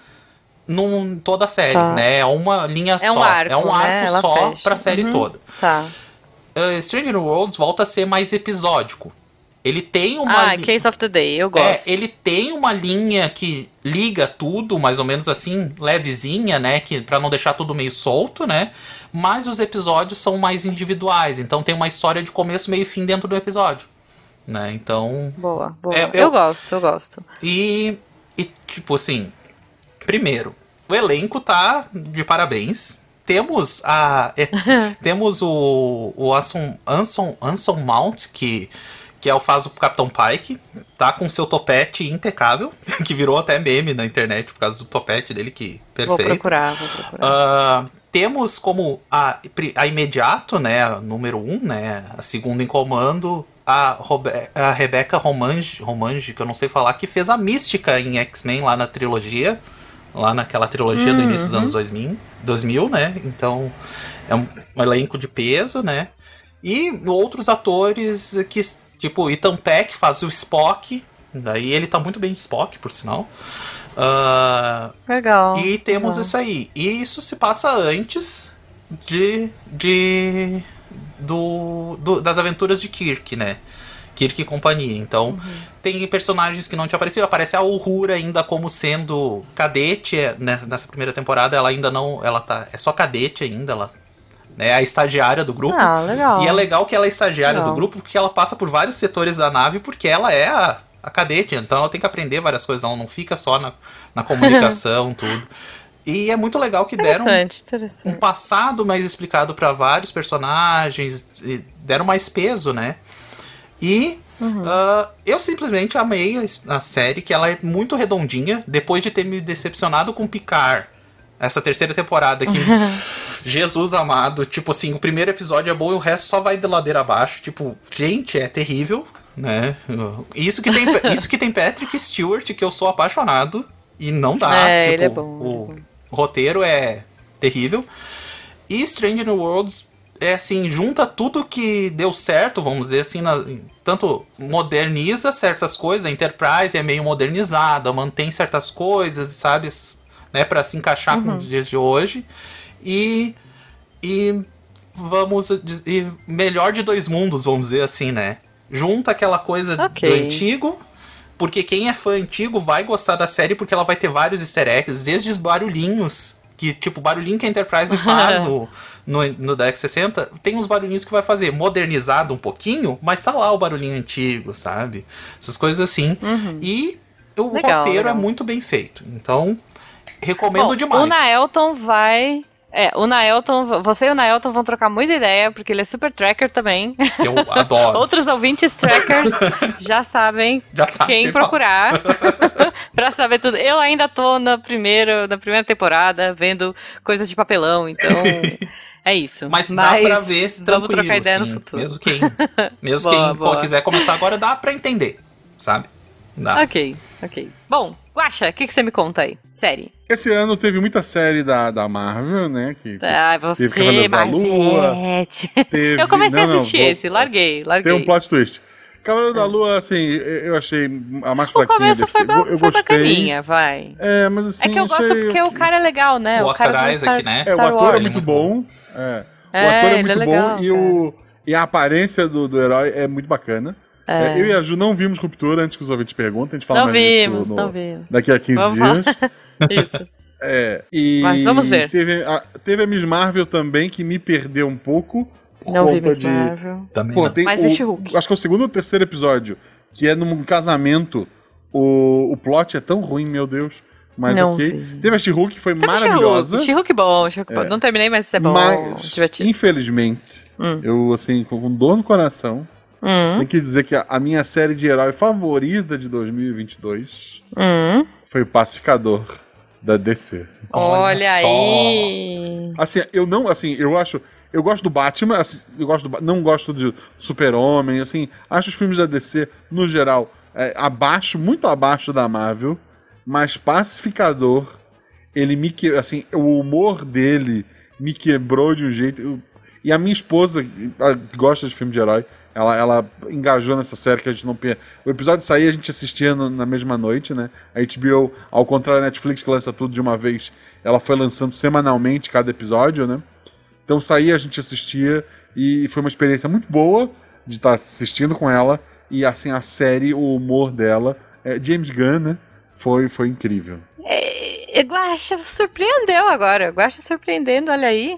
num toda a série, tá. né? É uma linha é só. Um arco, é um arco né? só fecha. pra série uhum. toda. Tá. Uh, Stranger Worlds volta a ser mais episódico. Ele tem uma. Ah, Case of the Day, eu gosto. É, ele tem uma linha que liga tudo, mais ou menos assim, levezinha, né? Que, pra não deixar tudo meio solto, né? Mas os episódios são mais individuais. Então tem uma história de começo, meio e fim dentro do episódio. Né? Então. Boa, boa. É, eu... eu- gosto, eu gosto. E, e, tipo assim, primeiro, o elenco tá de parabéns. Temos a é, temos o, o Anson, Anson, Anson Mount que que é o faz o Capitão Pike, tá com seu topete impecável, que virou até meme na internet por causa do topete dele que Vou perfeito. procurar, vou procurar. Ah, temos como a, a imediato, né, a número um, né, a segunda em comando, a, Robe a Rebecca Romange, Romange, que eu não sei falar, que fez a mística em X-Men lá na trilogia, lá naquela trilogia do início dos anos 2000, 2000, né, então é um, um elenco de peso, né, e outros atores que, tipo, Ethan Peck faz o Spock, daí ele tá muito bem Spock, por sinal. Ah, Legal. e temos legal. isso aí. E isso se passa antes de. de do, do- das aventuras de Kirk, né? Kirk e companhia. Então, tem personagens que não te apareciam. Aparece a Uhura ainda como sendo cadete é, né, nessa primeira temporada. Ela ainda não. Ela tá. É só cadete ainda. Ela né, é a estagiária do grupo. Ah, legal. E é legal que ela é estagiária Legal. do grupo porque ela passa por vários setores da nave porque ela é a, a cadete, então ela tem que aprender várias coisas, ela não fica só na, na comunicação, tudo. E é muito legal que deram Interessante, um passado mais explicado para vários personagens, deram mais peso, né? E ah, eu simplesmente amei a, a série, que ela é muito redondinha, depois de ter me decepcionado com Picard. Essa terceira temporada que. Jesus amado, tipo assim, o primeiro episódio é bom e o resto só vai de ladeira abaixo. Tipo, gente, é terrível, né? Isso que tem, isso que tem Patrick Stewart, que eu sou apaixonado, e não dá. É, tipo, ele é bom, o é roteiro é terrível. E Stranger New Worlds é assim, junta tudo que deu certo, vamos dizer assim, na- tanto moderniza certas coisas, a Enterprise é meio modernizada, mantém certas coisas, sabe, né, para se encaixar com os dias de hoje. E e vamos e melhor de dois mundos, vamos dizer assim, né? Junta aquela coisa Ok. do antigo, porque quem é fã antigo vai gostar da série porque ela vai ter vários easter eggs, desde os barulhinhos, que tipo, barulhinho que a Enterprise faz no, no, no Dex 60, tem uns barulhinhos que vai fazer modernizado um pouquinho, mas tá lá o barulhinho antigo, sabe? Essas coisas assim. E o Uhum. Legal, roteiro legal. é muito bem feito. Então, recomendo Bom, demais. O Naelton vai. É, o Naelton, você e o Naelton vão trocar muita ideia, porque ele é super tracker também. Eu adoro. Outros ouvintes trackers já sabem Já quem procurar pra saber tudo. Eu ainda tô na primeira, na primeira temporada vendo coisas de papelão, então é isso. Mas, dá pra ver vamos tranquilo, trocar ideia assim, no futuro. Mesmo quem, mesmo Boa, quem boa. quiser começar agora, dá pra entender, sabe? Dá. Ok, ok. Bom, Guaxa, o que, que você me conta aí? Série. Esse ano teve muita série da, da Marvel, né? Que, Ah, você, Lua, Marvete. teve- Eu comecei não, a não, assistir vou- esse, larguei, larguei. Tem um plot twist. Cavaleiro da Lua, assim, eu achei a mais O fraquinha começo desse. foi, eu, eu foi gostei. bacaninha, vai. É, mas assim, É que eu gosto achei porque o cara é legal, né? O Oscar cara Isaac, Star, né? É, o ator é muito bom. É. O É, ator é ele muito é bom legal, e, o, e a aparência do, do herói é muito bacana. É, eu e a Ju não vimos Ruptura antes que os ouvintes perguntem. A gente fala Não mais vimos, disso no- não vimos. daqui a 15 Vamos dias. Isso. É, e Mas vamos ver. Teve a, teve a Miss Marvel também, que me perdeu um pouco. Por Não vi conta Miss de. Marvel. Também Pô, não. tem Mas o-. Acho que é o segundo ou terceiro episódio, que é num casamento. O, o plot é tão ruim, meu Deus. Mas Não ok. vi. Teve a She-Hulk, que foi Teve maravilhosa. She-Hulk, bom, She-Hulk bom. Não terminei, mas isso é bom. Mas, divertido. infelizmente, Hum. eu, assim, com dor no coração, Hum, tenho que dizer que a, a minha série de herói favorita de 2022 hum. foi o Pacificador da DC. Olha, só. aí. Assim, eu não, assim, eu acho. Eu gosto do Batman, assim, eu gosto do, não gosto do Super-Homem, assim, acho os filmes da DC, no geral, é, abaixo, muito abaixo da Marvel, mas Pacificador, ele me que, assim, o humor dele me quebrou de um jeito. eu- e a minha esposa, que gosta de filme de herói, ela, ela engajou nessa série que a gente não. O episódio saía, a gente assistia no- na mesma noite, né? A HBO, ao contrário da Netflix, que lança tudo de uma vez, ela foi lançando semanalmente cada episódio, né? Então saía, a gente assistia e foi uma experiência muito boa de estar assistindo com ela. E assim, a série, o humor dela, é, James Gunn, né? Foi, foi incrível. É, Guaxa surpreendeu agora. Guaxa surpreendendo, olha aí.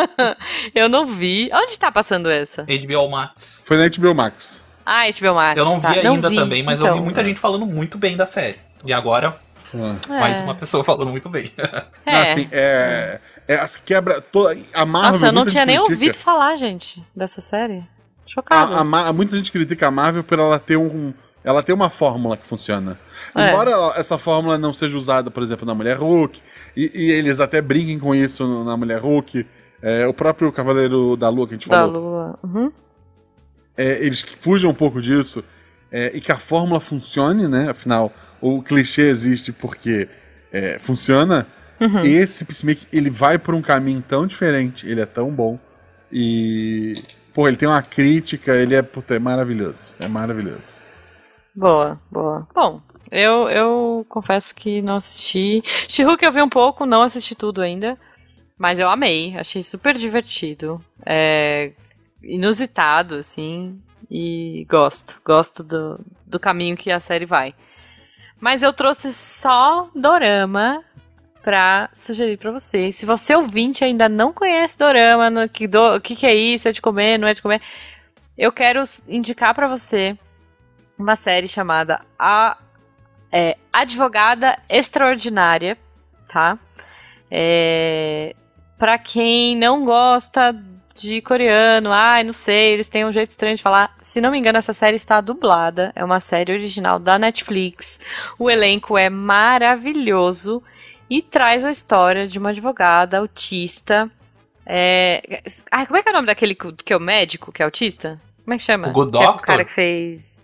eu não vi. Onde tá passando essa? HBO Max. Foi na HBO Max. Ah, HBO Max. Eu não tá. vi ainda vi, também, mas eu então. vi muita gente falando muito bem da série. E agora, Ah. mais É. uma pessoa falando muito bem. É. Não, assim, é, é assim, quebra toda a Marvel. Nossa, eu não tinha nem critica. ouvido falar, gente, dessa série. Chocada. A, a muita gente critica a Marvel por ela ter um. Ela tem uma fórmula que funciona. É. Embora ela- essa fórmula não seja usada, por exemplo, na Mulher Hulk, e, e eles até brinquem com isso na Mulher Hulk, é, o próprio Cavaleiro da Lua que a gente da falou, Lua. Uhum. é, eles fujam um pouco disso, é, e que a fórmula funcione, né? Afinal, o clichê existe porque é, funciona. Uhum. Esse Peacemaker, ele vai por um caminho tão diferente, ele é tão bom, e... Pô, ele tem uma crítica, ele é, puta, é maravilhoso, é maravilhoso. Boa, boa. Bom, eu, eu confesso que não assisti. She-Hulk eu vi um pouco, não assisti tudo ainda. Mas eu amei, achei super divertido. É inusitado, assim. E gosto, gosto do, do caminho que a série vai. Mas eu trouxe só Dorama pra sugerir pra vocês. Se você ouvinte ainda não conhece Dorama, no, que, do, o que, que é isso, é de comer, não é de comer, eu quero indicar pra você uma série chamada A é, Advogada Extraordinária, tá? É, para quem não gosta de coreano, ai, não sei, eles têm um jeito estranho de falar. Se não me engano, essa série está dublada. É uma série original da Netflix. O elenco é maravilhoso e traz a história de uma advogada autista. É... Ai, como é que é o nome daquele que é o médico que é autista? Como é que chama? O Good Que é o Doctor? cara que fez.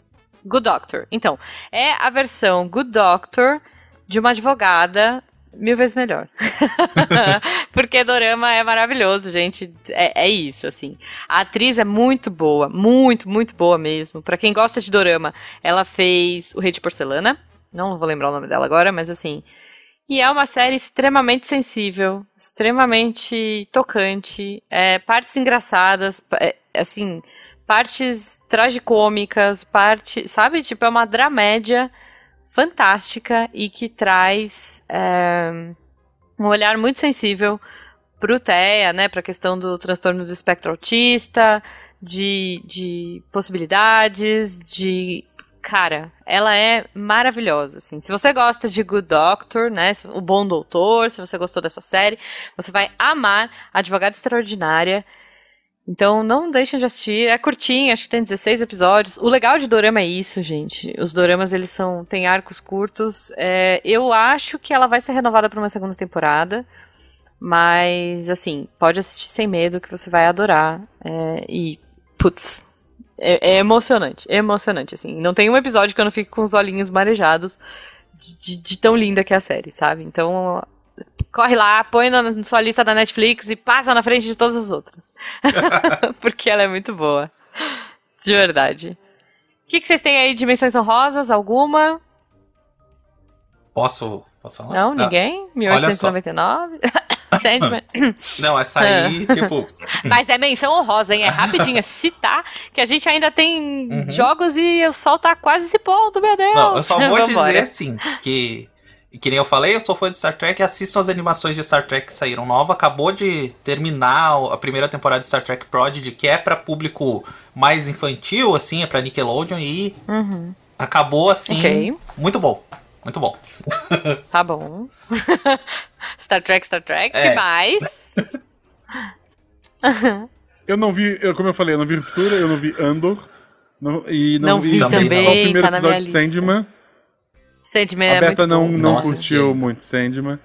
Good Doctor. Então, é a versão Good Doctor de uma advogada mil vezes melhor. Porque Dorama é maravilhoso, gente. É, é isso, assim. A atriz é muito boa, muito, muito boa mesmo. Pra quem gosta de Dorama, ela fez O Rei de Porcelana. Não vou lembrar o nome dela agora, mas assim. E é uma série extremamente sensível, extremamente tocante, é, partes engraçadas, é, assim, partes tragicômicas, parte, sabe? Tipo, é uma dramédia fantástica e que traz é, um olhar muito sensível pro TEA, né? Pra questão do transtorno do espectro autista, de, de possibilidades, de cara, ela é maravilhosa, assim. Se você gosta de Good Doctor, né, o Bom Doutor, se você gostou dessa série, você vai amar Advogada Extraordinária. Então não deixem de assistir, é curtinho, acho que tem 16 episódios. O legal de dorama é isso, gente. Os doramas eles são têm arcos curtos. É, eu acho que ela vai ser renovada para uma segunda temporada, mas assim pode assistir sem medo que você vai adorar. É, e putz, é, é emocionante, é emocionante, assim. Não tem um episódio que eu não fique com os olhinhos marejados de, de- de tão linda que é a série, sabe? Então, corre lá, põe na, na sua lista da Netflix e passa na frente de todas as outras. Porque ela é muito boa. De verdade. O que, que vocês têm aí de menções honrosas? Alguma? Posso, posso falar? Não, Tá. ninguém? Olha só. 1899? Sandman. Não, essa aí, tipo. Mas é menção honrosa, hein? É rapidinho, é citar que a gente ainda tem Uhum. jogos e o sol tá quase se pondo, meu Deus. Não, eu só vou dizer assim, que. Que nem eu falei, eu sou fã de Star Trek, assistam as animações de Star Trek que saíram nova. Acabou de terminar a primeira temporada de Star Trek Prodigy, que é pra público mais infantil, assim, é pra Nickelodeon, e Uhum. acabou assim. Ok. Muito bom. Muito bom. Tá bom. Star Trek, Star Trek, É. que mais? Eu não vi, eu, como eu falei, eu não vi Ruptura, eu não vi Andor. não- e não, Não vi, vi também, só o primeiro tá episódio de Sandman. Sandman a é Beta muito não, bom. não Não curtiu assisti. muito Sandman.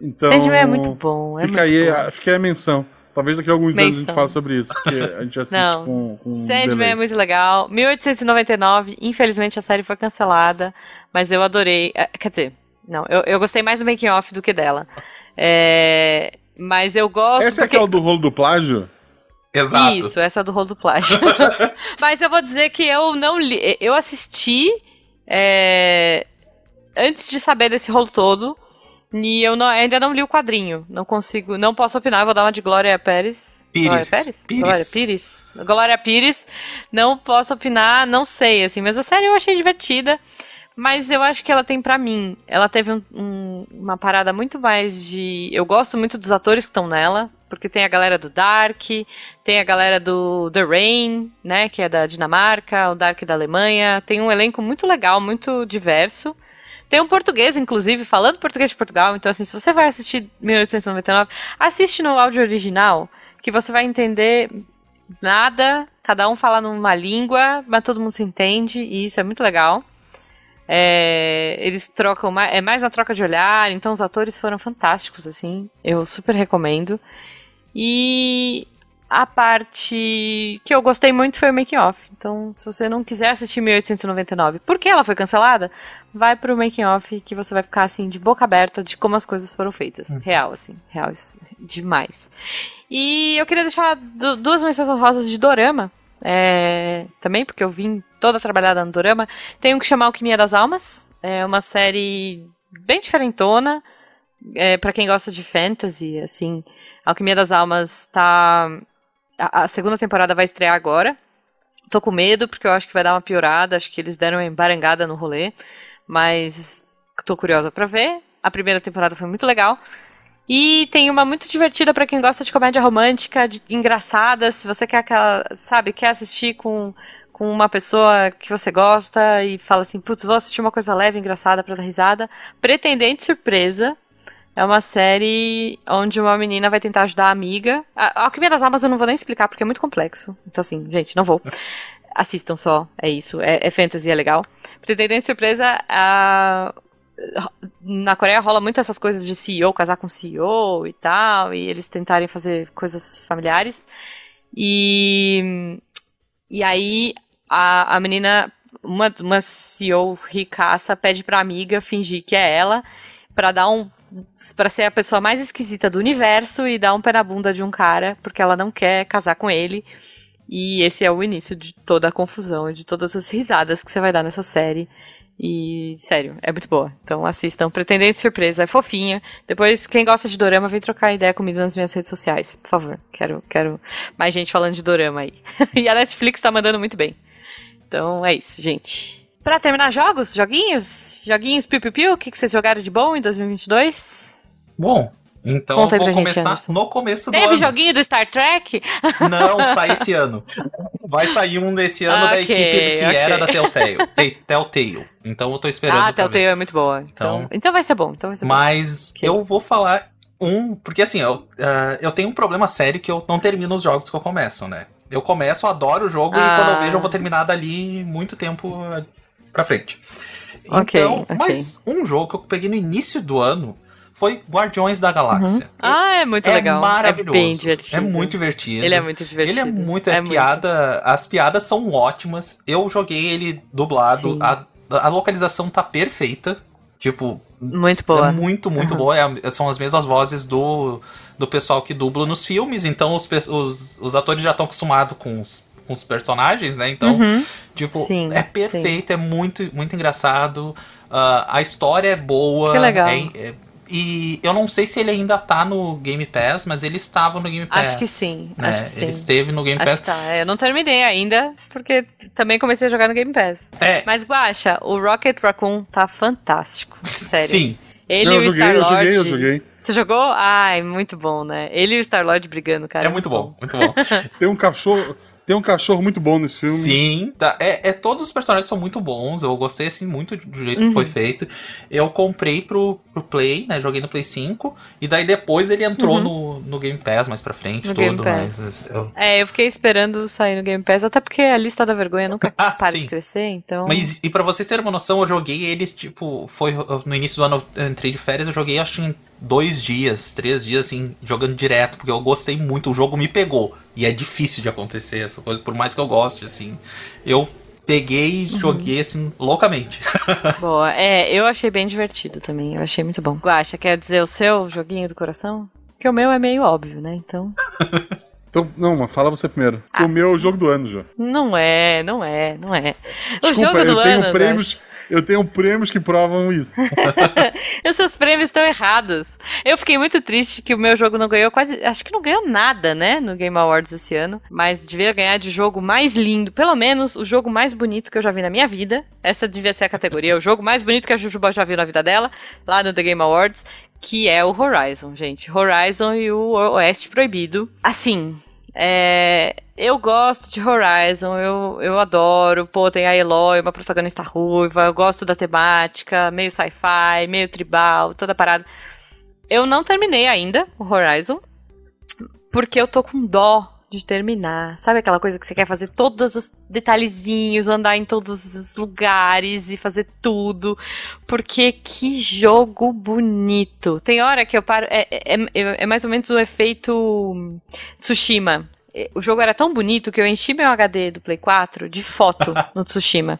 Então, Sandman é muito bom, é fica muito aí, bom. a- fica aí a menção. Talvez daqui a alguns anos a gente Menção. fale sobre isso, porque a gente assiste Não. com, com Sandman delay. é muito legal. 1899, infelizmente a série foi cancelada, mas eu adorei. é, Quer dizer, não, eu, eu gostei mais do making off do que dela. É, mas eu gosto. Essa é porque- aquela do rolo do plágio? Exato. Isso, essa do rolo do plástico. Mas eu vou dizer que eu não li. Eu assisti é, antes de saber desse rolo todo. E eu não- ainda não li o quadrinho. Não consigo. Não posso opinar, eu vou dar uma de Glória Pérez. Pires. Glória Pérez? Pires. Glória Pires. Glória Pires. Não posso opinar, não sei, assim, mas a série eu achei divertida. Mas eu acho que ela tem pra mim. Ela teve um- um- uma parada muito mais de. Eu gosto muito dos atores que estão nela. Porque tem a galera do Dark, tem a galera do The Rain, né? Que é da Dinamarca, o Dark da Alemanha. Tem um elenco muito legal, muito diverso. Tem um português, inclusive, falando português de Portugal. Então, assim, se você vai assistir 1899, assiste no áudio original, que você vai entender nada. Cada um fala numa língua, mas todo mundo se entende, e isso é muito legal. É, eles trocam mais, é mais na troca de olhar, então os atores foram fantásticos, assim. Eu super recomendo. E a parte que eu gostei muito foi o making off. Então, se você não quiser assistir 1899, porque ela foi cancelada, vai pro making off que você vai ficar assim de boca aberta de como as coisas foram feitas. Real, assim, real demais. E eu queria deixar du- duas menções honrosas de dorama. É, também, porque eu vim toda trabalhada no dorama. Tem um que chama Alquimia das Almas. É uma série bem diferentona. É, para quem gosta de fantasy, assim, Alquimia das Almas tá. A, a segunda temporada vai estrear agora. Tô com medo, porque eu acho que vai dar uma piorada. Acho que eles deram uma embarangada no rolê. Mas tô curiosa pra ver. A primeira temporada foi muito legal. E tem uma muito divertida pra quem gosta de comédia romântica, de, engraçada. Se você quer aquela, sabe, quer assistir com, com uma pessoa que você gosta e fala assim, putz, vou assistir uma coisa leve, engraçada pra dar risada. Pretendente Surpresa. É uma série onde uma menina vai tentar ajudar a amiga. A Alquimia das Almas eu não vou nem explicar porque é muito complexo. Então, assim, gente, não vou. Assistam só, é isso. É, é fantasy, é legal. Pretendente Surpresa, a, na Coreia rola muito essas coisas de CEO, casar com CEO e tal, e eles tentarem fazer coisas familiares. E, e aí a, a menina, uma, uma CEO ricaça, pede pra amiga fingir que é ela, pra dar um. Pra ser a pessoa mais esquisita do universo e dar um pé na bunda de um cara, porque ela não quer casar com ele. E esse é o início de toda a confusão de todas as risadas que você vai dar nessa série. E, sério, é muito boa. Então assistam. Pretendente Surpresa, é fofinha. Depois, quem gosta de dorama, vem trocar ideia comigo nas minhas redes sociais. Por favor. Quero, quero mais gente falando de dorama aí. e a Netflix tá mandando muito bem. Então é isso, gente. Pra terminar jogos, joguinhos, joguinhos piu-piu-piu, o que, que vocês jogaram de bom em 2022? Bom, então Conta eu vou gente, começar Anderson. no começo do Teve ano. joguinho do Star Trek? Não, sai esse ano. Vai sair um desse ano da Ok, equipe que ok. era da Telltale. Te- Telltale. Então eu tô esperando Ah, pra ver. Telltale é muito boa. Então, Então- então vai ser bom. Então vai ser bom. Mas Ok. eu vou falar um. Porque assim, eu, ah, eu tenho um problema sério que eu não termino os jogos que eu começo, né? Eu começo, adoro o jogo Ah. e quando eu vejo eu vou terminar dali muito tempo ah, pra frente. Então, ok. mas um jogo que eu peguei no início do ano foi Guardiões da Galáxia. Ah, é muito é legal. maravilhoso. É bem divertido. É muito divertido. Ele é muito divertido. Ele é muito, é, piada. As piadas são ótimas. Eu joguei ele dublado. Sim. A, a localização tá perfeita. Tipo. Muito É boa. muito, muito Uhum. boa. É- são as mesmas vozes do, do pessoal que dubla nos filmes. Então os, os, os atores já estão acostumados com os, com os personagens, né? Então, Uhum. tipo, Sim, é perfeito, é muito, muito engraçado. Ah, a história é boa. Que legal. é- é- e eu não sei se ele ainda tá no Game Pass, mas ele estava no Game Pass. Acho que sim, né? acho que sim. Ele esteve no Game Acho Pass. que tá. É, Eu não terminei ainda, porque também comecei a jogar no Game Pass. É, Mas, Guaxa, o Rocket Raccoon tá fantástico. Sério. sim. Ele eu e o joguei, eu Star-Lord. joguei, eu joguei. Você jogou? Ai, muito bom, né? Ele e o Star-Lord brigando, cara. É muito bom, muito bom. Tem um cachorro. Tem um cachorro muito bom nesse filme. Sim, tá. É, é- todos os personagens são muito bons. Eu gostei assim muito do jeito Uhum. que foi feito. Eu comprei pro, pro Play, né? Joguei no Play 5. E daí depois ele entrou no, no Game Pass mais pra frente, Uhum. No Pass. Mas eu- É, eu fiquei esperando sair no Game Pass, até porque a lista da vergonha nunca Ah, para sim. de crescer, então. Mas e pra vocês terem uma noção, eu joguei eles, tipo, foi no início do ano eu entrei de férias, eu joguei acho em dois dias, três dias, assim, jogando direto, porque eu gostei muito, o jogo me pegou. E é difícil de acontecer essa coisa, por mais que eu goste, assim. Eu peguei e Uhum. joguei, assim, loucamente. Boa. É, eu achei bem divertido também. Eu achei muito bom. Guaxa, quer dizer o seu joguinho do coração? Porque o meu é meio óbvio, né? Então. Então, não, mas fala você primeiro. Ah. O meu é o jogo do ano, Jô. Não é, não é, não é. O Desculpa, eu tenho ano, prêmios. Eu tenho prêmios que provam isso. Esses prêmios estão errados. Eu fiquei muito triste que o meu jogo não ganhou quase. Acho que não ganhou nada, né? No Game Awards esse ano. Mas devia ganhar de jogo mais lindo. Pelo menos o jogo mais bonito que eu já vi na minha vida. Essa devia ser a categoria. o jogo mais bonito que a Jujuba já viu na vida dela. Lá no The Game Awards. Que é o Horizon, gente. Horizon e o Oeste Proibido. Assim, é, eu gosto de Horizon, eu, eu adoro. Pô, tem a Eloy, uma protagonista ruiva. Eu gosto da temática, meio sci-fi, meio tribal, toda parada. Eu não terminei ainda o Horizon, porque eu tô com dó de terminar. Sabe aquela coisa que você quer fazer todos os detalhezinhos, andar em todos os lugares e fazer tudo? Porque que jogo bonito. Tem hora que eu paro. É, é, é, é mais ou menos o efeito Tsushima. O jogo era tão bonito que eu enchi meu HD do Play 4 de foto no Tsushima.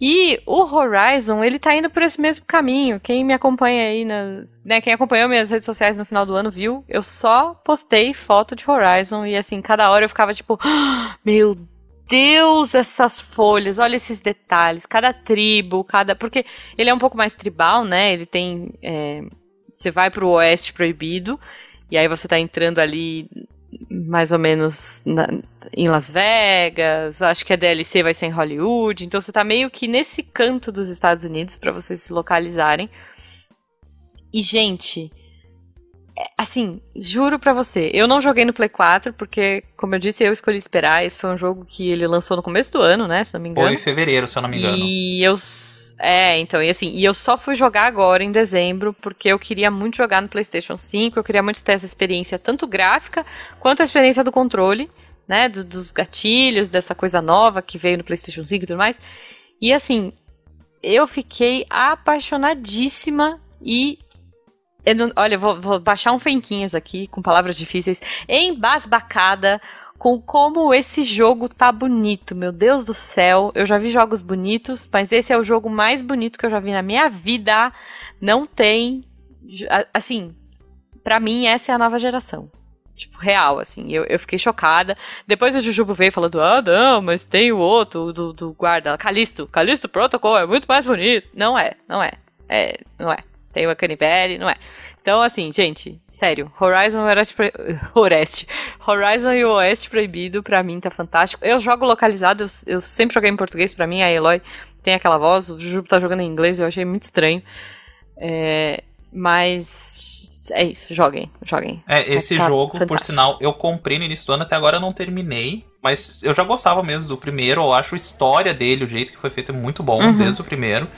E o Horizon, ele tá indo por esse mesmo caminho. Quem me acompanha aí, na, né, quem acompanhou minhas redes sociais no final do ano viu, eu só postei foto de Horizon e assim, cada hora eu ficava tipo, ah, meu Deus, essas folhas, olha esses detalhes, cada tribo, cada. Porque ele é um pouco mais tribal, né? Ele tem. É, você vai pro oeste proibido, e aí você tá entrando ali mais ou menos na, em Las Vegas, acho que a DLC vai ser em Hollywood, então você tá meio que nesse canto dos Estados Unidos para vocês se localizarem. E gente, é, assim, juro pra você, eu não joguei no Play 4 porque, como eu disse, eu escolhi esperar. Esse foi um jogo que ele lançou no começo do ano, né, se não me engano. Foi em fevereiro, se eu não me engano. E eu é, então, e assim, e eu só fui jogar agora em dezembro, porque eu queria muito jogar no PlayStation 5, eu queria muito ter essa experiência, tanto gráfica quanto a experiência do controle, né? Do, dos gatilhos, dessa coisa nova que veio no PlayStation 5 e tudo mais. E assim, eu fiquei apaixonadíssima e. Não, olha, vou, vou baixar um fenquinhas aqui, com palavras difíceis, embasbacada com como esse jogo tá bonito. Meu Deus do céu, eu já vi jogos bonitos, mas esse é o jogo mais bonito que eu já vi na minha vida. Não tem. Assim, para mim, essa é a nova geração. Tipo, real, assim. Eu, eu fiquei chocada. Depois o Jujubo veio falando: ah, não, mas tem o outro do, do guarda, Calisto. Calisto Protocol é muito mais bonito. Não é, não é. É, não é. Tem o Canibale, não é. Então, assim, gente, sério, Horizon e Oeste, Oeste. Horizon e o Oeste Proibido, pra mim, tá fantástico. Eu jogo localizado, eu, eu sempre joguei em português, pra mim, a Eloy tem aquela voz, o Jujubo tá jogando em inglês, eu achei muito estranho. É, mas é isso, joguem, joguem. É, esse tá jogo, fantástico. por sinal, eu comprei no início do ano, até agora eu não terminei, mas eu já gostava mesmo do primeiro, eu acho a história dele, o jeito que foi feito é muito bom, uhum. desde o primeiro.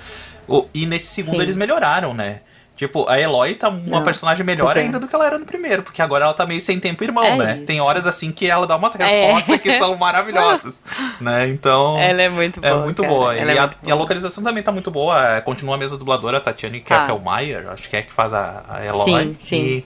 O, e nesse segundo Sim. eles melhoraram, né? Tipo, a Eloy tá uma não, personagem melhor é. ainda do que ela era no primeiro, porque agora ela tá meio sem tempo irmão, é né? Isso. Tem horas assim que ela dá umas é. respostas é. que são maravilhosas, né? Então. Ela é muito é boa. É muito cara. boa. Ela e, é a, e, a, localização também tá muito boa. Continua a mesma dubladora, a Tatiane tá. Keppelmeier, acho que é que faz a, a Eloy. Sim, sim. E,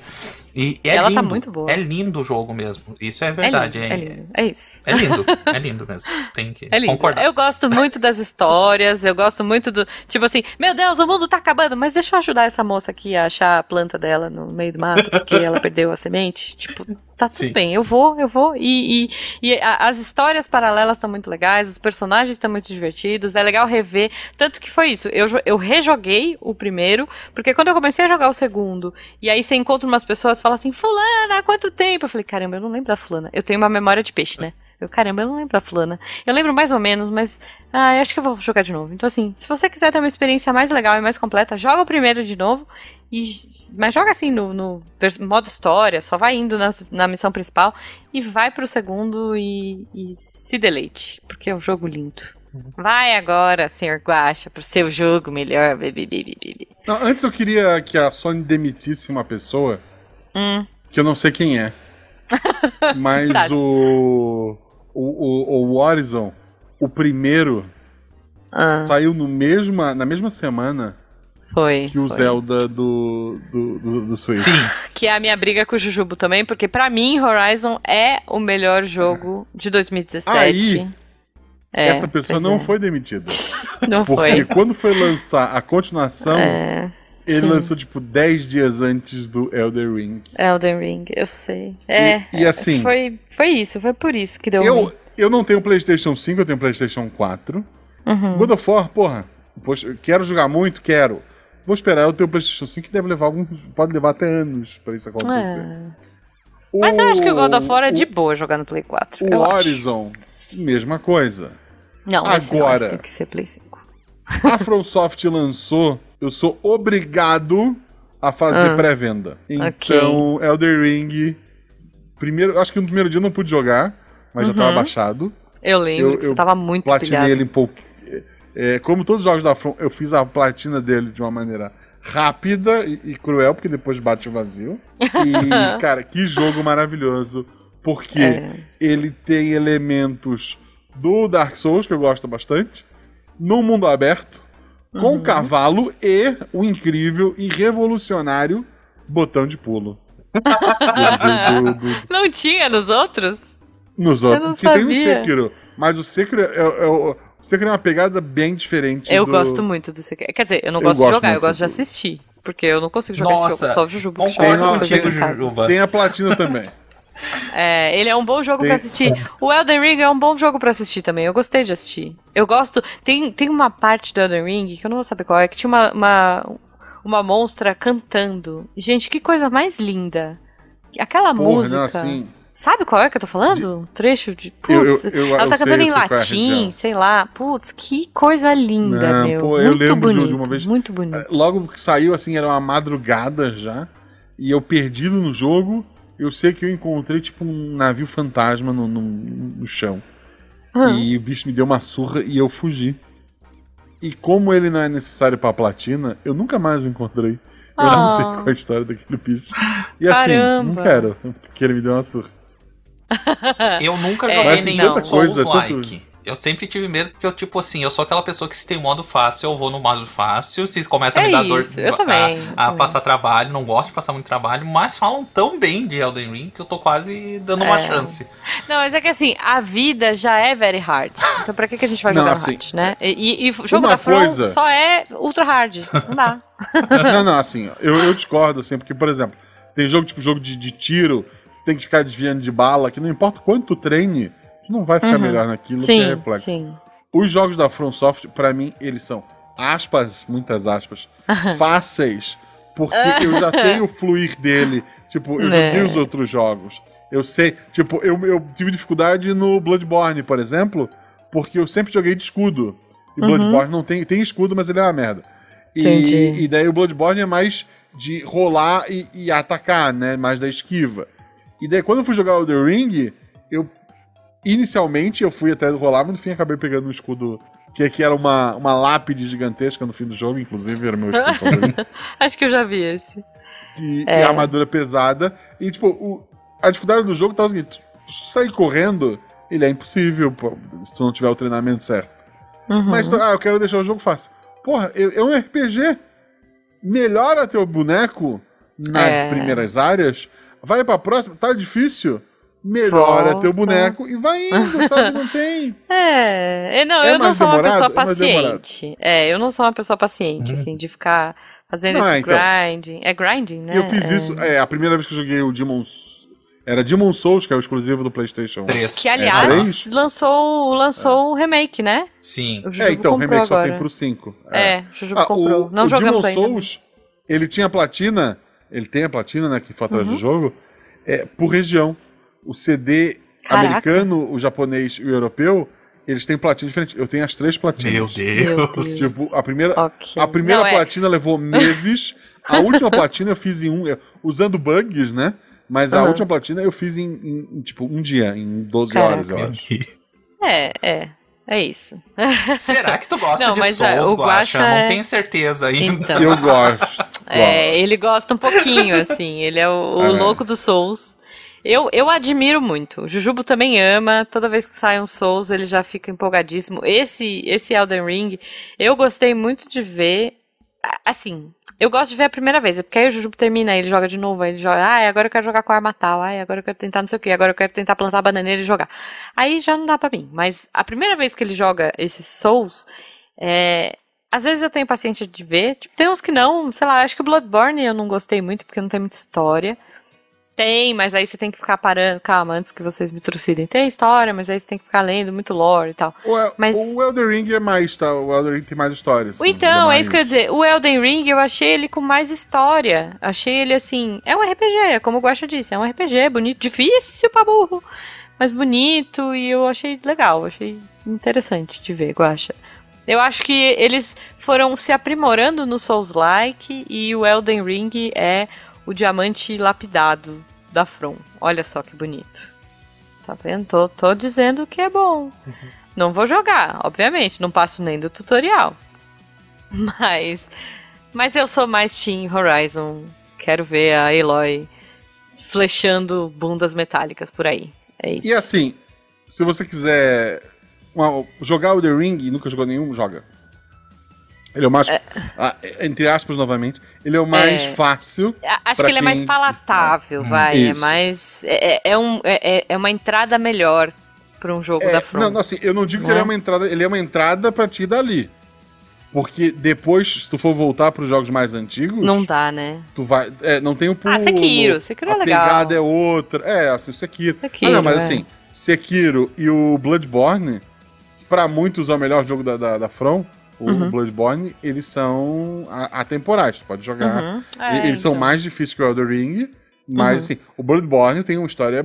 e é ela tá lindo. tá muito boa. É lindo o jogo mesmo. Isso é verdade. É, lindo, é, lindo. é isso. É lindo. É lindo mesmo. Tem que é concordar. Eu gosto muito das histórias. Eu gosto muito do. Tipo assim, meu Deus, o mundo tá acabando, mas deixa eu ajudar essa moça aqui a achar a planta dela no meio do mato, porque ela perdeu a semente. Tipo, tá tudo Sim. bem, eu vou, eu vou. E, e, e a, as histórias paralelas estão muito legais, os personagens estão muito divertidos, é legal rever. Tanto que foi isso, eu, eu rejoguei o primeiro, porque quando eu comecei a jogar o segundo, e aí você encontra umas pessoas e fala assim, fulana, há quanto tempo? Eu falei, caramba, eu não lembro da fulana. Eu tenho uma memória de peixe, né? Eu, caramba, eu não lembro da fulana. Eu lembro mais ou menos, mas ah, acho que eu vou jogar de novo. Então, assim, se você quiser ter uma experiência mais legal e mais completa, joga o primeiro de novo. E, mas joga assim no, no modo história, só vai indo nas, na missão principal e vai pro segundo e, e se deleite, porque é um jogo lindo. Vai agora, senhor Guacha, pro seu jogo melhor. Não, antes eu queria que a Sony demitisse uma pessoa hum. que eu não sei quem é. Mas tá. o o, o, o Horizon, o primeiro, ah. saiu no mesma, na mesma semana foi, que o foi. Zelda do, do, do, do Switch. Sim. Que é a minha briga com o Jujubo também, porque para mim Horizon é o melhor jogo de 2017. Aí, é, essa pessoa não é. foi demitida. não porque foi. quando foi lançar a continuação, é. Ele Sim. lançou, tipo, 10 dias antes do Elder Ring. Elden Ring, eu sei. É. e assim- Foi, foi isso, foi por isso que deu Eu, ruim. eu não tenho PlayStation 5, eu tenho PlayStation 4. Uhum. God of War, porra, poxa, quero jogar muito, quero. Vou esperar eu ter o PlayStation 5 que deve levar alguns. Pode levar até anos pra isso acontecer. É. Mas eu acho que o God of War é de o- boa jogar no Play 4. O eu acho. Horizon, mesma coisa. Não, esse não, Agora- esse tem que ser Play 5. A FromSoft lançou, eu sou obrigado a fazer Ah, pré-venda. Então, Elder Ring. Primeiro, acho que no primeiro dia eu não pude jogar, mas já tava Uhum. baixado. Eu lembro Eu- que eu você tava muito Platinei pilhado. ele em pouco. É, como todos os jogos da From, eu fiz a platina dele de uma maneira rápida e, e cruel, porque depois bate o vazio. E, cara, que jogo maravilhoso. Porque É. ele tem elementos do Dark Souls, que eu gosto bastante, no mundo aberto, com Uhum. cavalo e o incrível e revolucionário botão de pulo. Do- do- do- Não tinha nos outros? nos Eu outros. não Que tem no. Sekiro. Mas o Sekiro é, é- é o- Sekiro é uma pegada bem diferente. Eu do- gosto muito do Sekiro. Quer dizer, eu não Eu gosto de jogar, eu gosto de assistir. Porque eu não consigo jogar esse Nossa, jogo, só o. Jujuba. Tem a platina também. É, ele é um bom jogo pra assistir. O Elden Ring é um bom jogo pra assistir também. Eu gostei de assistir. Eu gosto. Tem, tem uma parte do Elden Ring que eu não vou saber qual é, que tinha uma, uma, uma monstra cantando. Gente, que coisa mais linda. Aquela Porra, música. não, assim. Sabe qual é que eu tô falando? Um trecho de. Eu- eu- Putz, eu- ela tá cantando em sei qual é latim, sei lá. Putz, que coisa linda, Não, meu. pô, eu muito lembro de- bonito. de uma vez- Muito bonito. Logo que saiu, assim, era uma madrugada já. E eu perdido no jogo. Eu sei que eu encontrei, tipo, um navio fantasma no, no, no chão. Hum. E o bicho me deu uma surra e eu fugi. E como ele não é necessário pra platina, eu nunca mais o encontrei. Eu não sei Ah. qual é a história daquele bicho. E assim, não Caramba. quero, porque ele me deu uma surra. Eu nunca É, joguei Mas nenhum tanta coisa, Souls-like. Eu sempre tive medo, porque eu, tipo assim, eu sou aquela pessoa que se tem modo fácil, eu vou no modo fácil. Se começa a É me dar dor isso, eu a- também, eu a, também. passar trabalho, não gosto de passar muito trabalho, mas falam tão bem de Elden Ring que eu tô quase dando uma É. chance. Não, mas é que assim, a vida já é very hard. Então pra que, que a gente vai Não, jogar assim, hard, né? E, e- e jogo uma da From coisa- só é ultra hard. Não dá. não, não, assim, eu, eu discordo, assim, porque, por exemplo, tem jogo tipo jogo de, de tiro, tem que ficar desviando de bala, que não importa quanto tu treine, não vai ficar melhor naquilo que é Sim, reflexo. sim. Os jogos da FromSoft, pra mim, eles são, aspas, muitas aspas, fáceis, porque eu já tenho o fluir dele. Tipo, eu Né. joguei os outros jogos. Eu sei, tipo, eu, eu tive dificuldade no Bloodborne, por exemplo, porque eu sempre joguei de escudo. E Bloodborne não tem, tem escudo, mas ele é uma merda. E, Entendi. e daí o Bloodborne é mais de rolar e, e atacar, né? Mais da esquiva. E daí quando eu fui jogar o The Ring, eu inicialmente eu fui até rolar, mas no fim acabei pegando um escudo que aqui era uma, uma lápide gigantesca no fim do jogo, inclusive era o meu escudo favorito. Acho que eu já vi esse. E, É. e a armadura pesada. E tipo, o- a dificuldade do jogo tá o seguinte: se sair correndo, ele é impossível pô, se tu não tiver o treinamento certo. Uhum. Mas, tu- ah, eu quero deixar o jogo fácil. Porra, é um RPG. Melhora teu boneco nas É. primeiras áreas. Vai pra próxima, tá difícil. Melhora Volta. teu boneco e vai indo, sabe? Não tem. É, é, não, É eu não sou uma demorado? pessoa É paciente. É, eu não sou uma pessoa paciente, assim, de ficar fazendo Não, esse é, então. grinding. É grinding, né? eu fiz É. isso. É, a primeira vez que eu joguei o Demon's. Era Demon Souls, que é o exclusivo do PlayStation. Três. Que, É, aliás, três? lançou, lançou o remake, né? Sim. O É, então, o remake só agora. tem pro 5. É, o Jujubo Ah, comprou. o, não o Demon ainda. Souls, ele tinha platina, ele tem a platina, né, que foi atrás Uhum. do jogo, é, por região. O CD Caraca. americano, o japonês e o europeu, eles têm platina diferente. Eu tenho as três platinas. Meu Meu Deus. Tipo, a primeira, Ok. a primeira Não, é- platina levou meses, a última platina eu fiz em um, usando bugs, né? Mas a Aham. última platina eu fiz em, em, em, tipo, um dia, em 12 Caraca. horas, eu acho. É, é. É isso. Será que tu gosta Não, de mas, Souls, é, o Guaxa? Guaxa Não é- tenho certeza ainda. Então. Eu gosto. É, gosto. ele gosta um pouquinho, assim. Ele é o, o É. louco dos Souls. Eu, eu admiro muito. O Jujubo também ama. Toda vez que sai um Souls, ele já fica empolgadíssimo. Esse, esse Elden Ring, eu gostei muito de ver. a- Assim, eu gosto de ver a primeira vez. é Porque aí o Jujubo termina, ele joga de novo. Aí ele joga, ah, agora eu quero jogar com arma tal. Ah, agora eu quero tentar não sei o que. Agora eu quero tentar plantar bananeira e jogar. Aí já não dá pra mim. Mas a primeira vez que ele joga esses Souls, é, às vezes eu tenho paciência de ver. Tipo, tem uns que não, sei lá, acho que o Bloodborne eu não gostei muito porque não tem muita história. Tem, mas aí você tem que ficar parando. Calma, antes que vocês me trucidem. Tem história, mas aí você tem que ficar lendo muito lore e tal. O, El Mas- o Elden Ring é mais, tá? O Elden Ring tem mais histórias. assim, Então, ele é isso que eu ia dizer. O Elden Ring, eu achei ele com mais história. Achei ele assim. É um RPG, é como o Guaxa disse. É um RPG bonito, difícil pra burro. Mas bonito e eu achei legal. Achei interessante de ver, Guaxa. Eu acho que eles foram se aprimorando no Souls-like e o Elden Ring é o diamante lapidado da From. Olha só que bonito. Tá vendo? Tô, tô dizendo que é bom. Não vou jogar, obviamente. Não passo nem do tutorial. Mas. Mas eu sou mais Team Horizon. Quero ver a Eloy flechando bundas metálicas por aí. É isso. E assim, se você quiser uma- jogar o The Ring e nunca jogou nenhum, joga. Ele é o mais. ah, entre aspas, novamente. Ele é o mais É. fácil. A- Acho que ele é mais quem- palatável, vai. É Isso. mais. É, é- é um, é, é- é uma entrada melhor pra um jogo É, da From. não, não, assim, eu não digo que Né? ele é uma entrada. Ele é uma entrada pra ti dali. Porque depois, se tu for voltar pros jogos mais antigos. Não dá, né? Tu vai. é, não tem o pulo. Ah, Sekiro. Sekiro é a legal. pegada é outra. É, assim, o Sekiro. Sekiro, ah, não, mas é. assim, Sekiro e o Bloodborne, pra muitos é o melhor jogo da, da, da From, o Uhum. Bloodborne, eles são a- atemporais. Tu pode jogar. Uhum. É, eles são então. mais difíceis que o Elder Ring. Mas, Uhum. assim, o Bloodborne tem uma história,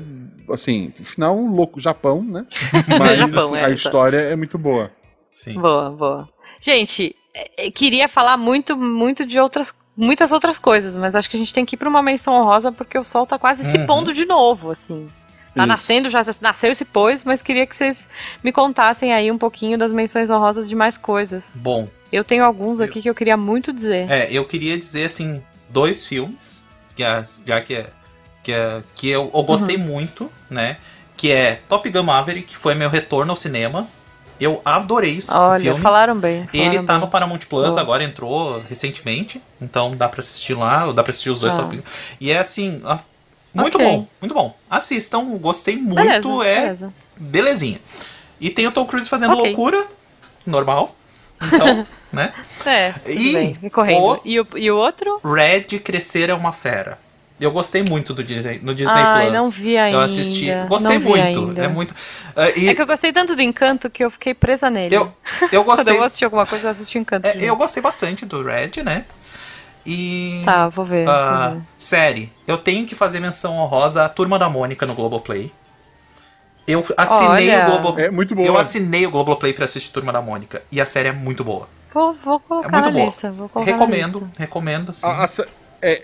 assim, no final, um louco Japão, né? Mas Japão, assim, é, a tá. história é muito boa. Sim. Boa, boa. Gente, é, é, queria falar muito, muito de outras, muitas outras coisas, mas acho que a gente tem que ir pra uma menção honrosa porque o sol tá quase se Uhum. pondo de novo, assim. Tá nascendo, já nasceu e se pôs, mas queria que vocês me contassem aí um pouquinho das menções honrosas de mais coisas. Bom, Eu tenho alguns aqui que eu queria muito dizer. é, eu queria dizer assim, dois filmes, que é, já que é, que, é, que eu, eu gostei Uhum. muito, né? Que é Top Gun Maverick, que foi meu retorno ao cinema. Eu adorei o Olha, filme. falaram bem. Ele falaram tá bem. no Paramount Plus, agora entrou recentemente, então dá pra assistir lá, dá pra assistir os dois Ah. Top Gun. E é assim, a- muito Ok. bom, muito bom. Assistam, gostei muito, Beleza, é beleza. belezinha. E tem o Tom Cruise fazendo Ok. loucura, normal. Então, né? É, E bem. Correndo. o- E, o, e o outro? Red Crescer é uma fera. Eu gostei muito do Disney, no Disney Ai, Plus. não vi ainda. Eu assisti, gostei muito, ainda. é muito. Ah, e É que eu gostei tanto do Encanto que eu fiquei presa nele. eu, eu Quando gostei, eu vou assistir alguma coisa, eu assisti o Encanto. é, eu gostei bastante do Red, né? E Tá, vou ver. Ah, vou ver. série, eu tenho que fazer menção honrosa à Turma da Mônica no Globoplay. Eu assinei Olha. o Globo... É muito boa. Eu assinei o Globoplay pra assistir Turma da Mônica. E a série é muito boa. Vou, vou É colocar muito na boa. lista. Vou colocar na Recomendo, lista. recomendo, sim. A- a é,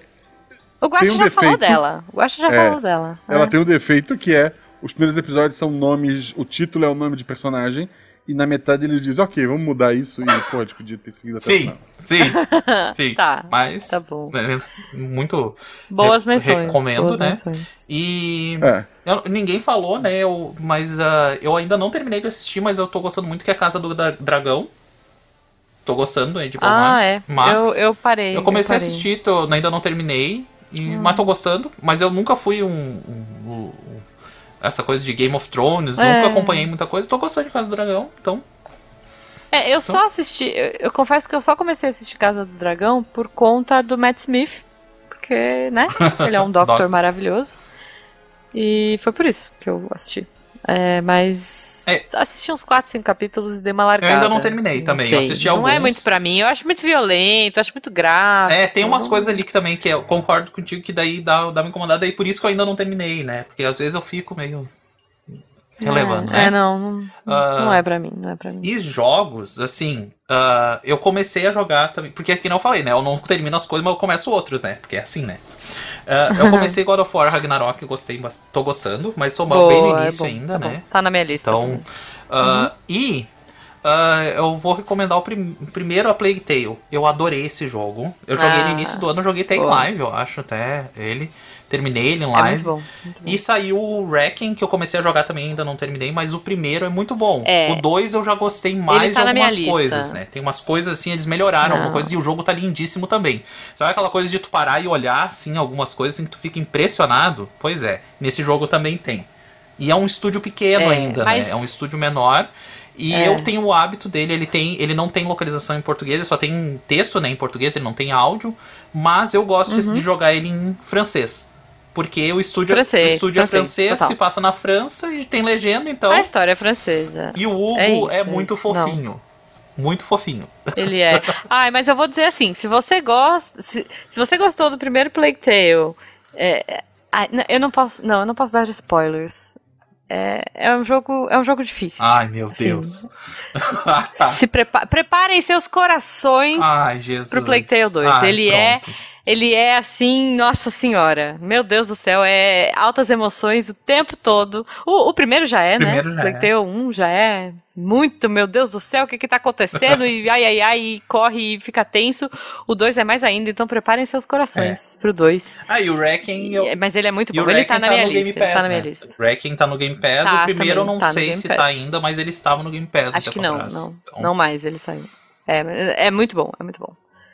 O tem um já falou defeito. dela. O Guaxa já É, falou dela. ela É. tem um defeito que é: os primeiros episódios são nomes, o título é o nome de personagem, e na metade ele diz, ok, vamos mudar isso, e a gente podia ter seguido até Sim, final. sim, sim. Tá, Mas, tá bom. né, muito Boas re- menções. recomendo, boas né? menções. E É. eu- ninguém falou, né? Eu, mas ah, eu ainda não terminei de assistir, mas eu tô gostando muito que é a Casa do Dra- Dragão. Tô gostando aí de Paul Ah, Max, é. Max. Eu, eu parei. Eu comecei a parei. assistir, tô- ainda não terminei, e, Hum. mas tô gostando. Mas eu nunca fui um. um- um- essa coisa de Game of Thrones, É. nunca acompanhei muita coisa. Tô gostando de Casa do Dragão, então. É, eu só assisti. Eu, eu confesso que eu só comecei a assistir Casa do Dragão por conta do Matt Smith. Porque, né? Ele é um Doctor. maravilhoso. E foi por isso que eu assisti. É, mas. É. Assisti uns 4, 5 capítulos e dei uma Eu largada. ainda não terminei também, eu assisti Não é alguns. muito pra mim. Eu acho muito violento, eu acho muito grave. É, tem umas coisas ali que também que eu concordo contigo que daí dá, dá uma incomodada, e por isso que eu ainda não terminei, né? Porque às vezes eu fico meio relevando, é, né? É, não. Não, Ah. não é pra mim, não é pra mim. E jogos, assim, ah, eu comecei a jogar também. Porque, que não eu falei, né? Eu não termino as coisas, mas eu começo outros, né? Porque é assim, né? Ah, eu comecei God of War Ragnarok, gostei, bas- tô gostando, mas tô Boa, bem no é início bom, ainda, tá né? bom. Tá na minha lista. Então. também. ah, E. ah, eu vou recomendar o prim- primeiro a Plague Tale. Eu adorei esse jogo. Eu joguei no Ah, início do ano, joguei até em live, eu acho, até ele. Terminei ele em É live. muito bom. Muito bom. E saiu o Wrecking, que eu comecei a jogar também, ainda não terminei, mas o primeiro é muito bom. É. O dois eu já gostei mais tá de algumas lista. coisas, né? Tem umas coisas assim, eles melhoraram Não. alguma coisa e o jogo tá lindíssimo também. Sabe aquela coisa de tu parar e olhar, assim, algumas coisas assim que tu fica impressionado? Pois é, nesse jogo também tem. E é um estúdio pequeno É, ainda, mas- né? É um estúdio menor. E É. eu tenho o hábito dele, ele tem, ele não tem localização em português, ele só tem texto, né, em português, ele não tem áudio, mas eu gosto Uhum. de jogar ele em francês. Porque o estúdio, Francês, o estúdio é francês, francês, total. se passa na França e tem legenda, então. A história é francesa. E o Hugo É é, isso, é muito isso. Não. fofinho. Muito fofinho. Ele é. Ai, mas eu vou dizer assim, se você gosta, se, se você gostou do primeiro Plague Tale, é, é, eu não posso, não, eu não posso dar spoilers. É, é um jogo, é um jogo difícil. Ai, meu Assim, Deus. Se prepa preparem seus corações Ai, Jesus. pro Plague Tale 2. Ai, ele é pronto. Ele é assim, nossa senhora. Meu Deus do céu, é altas emoções o tempo todo. O, o primeiro já é, Primeiro né? já Plague é. Tale 1 já é muito, meu Deus do céu, o que que tá acontecendo? e ai, ai, ai, e corre e fica tenso. O 2 é mais ainda, então preparem seus corações pro 2. Ah, e o Wrecking. Eu... Mas ele é muito E o bom. Ele Wrecking tá na minha lista. ele tá Pass, na minha né? lista. O Wrecking tá no Game Pass. Tá, o primeiro eu não tá sei se Pass. tá ainda, mas ele estava no Game Pass. Acho que não, atrás. não. Então, Não mais, ele saiu. É, é muito bom, é muito bom.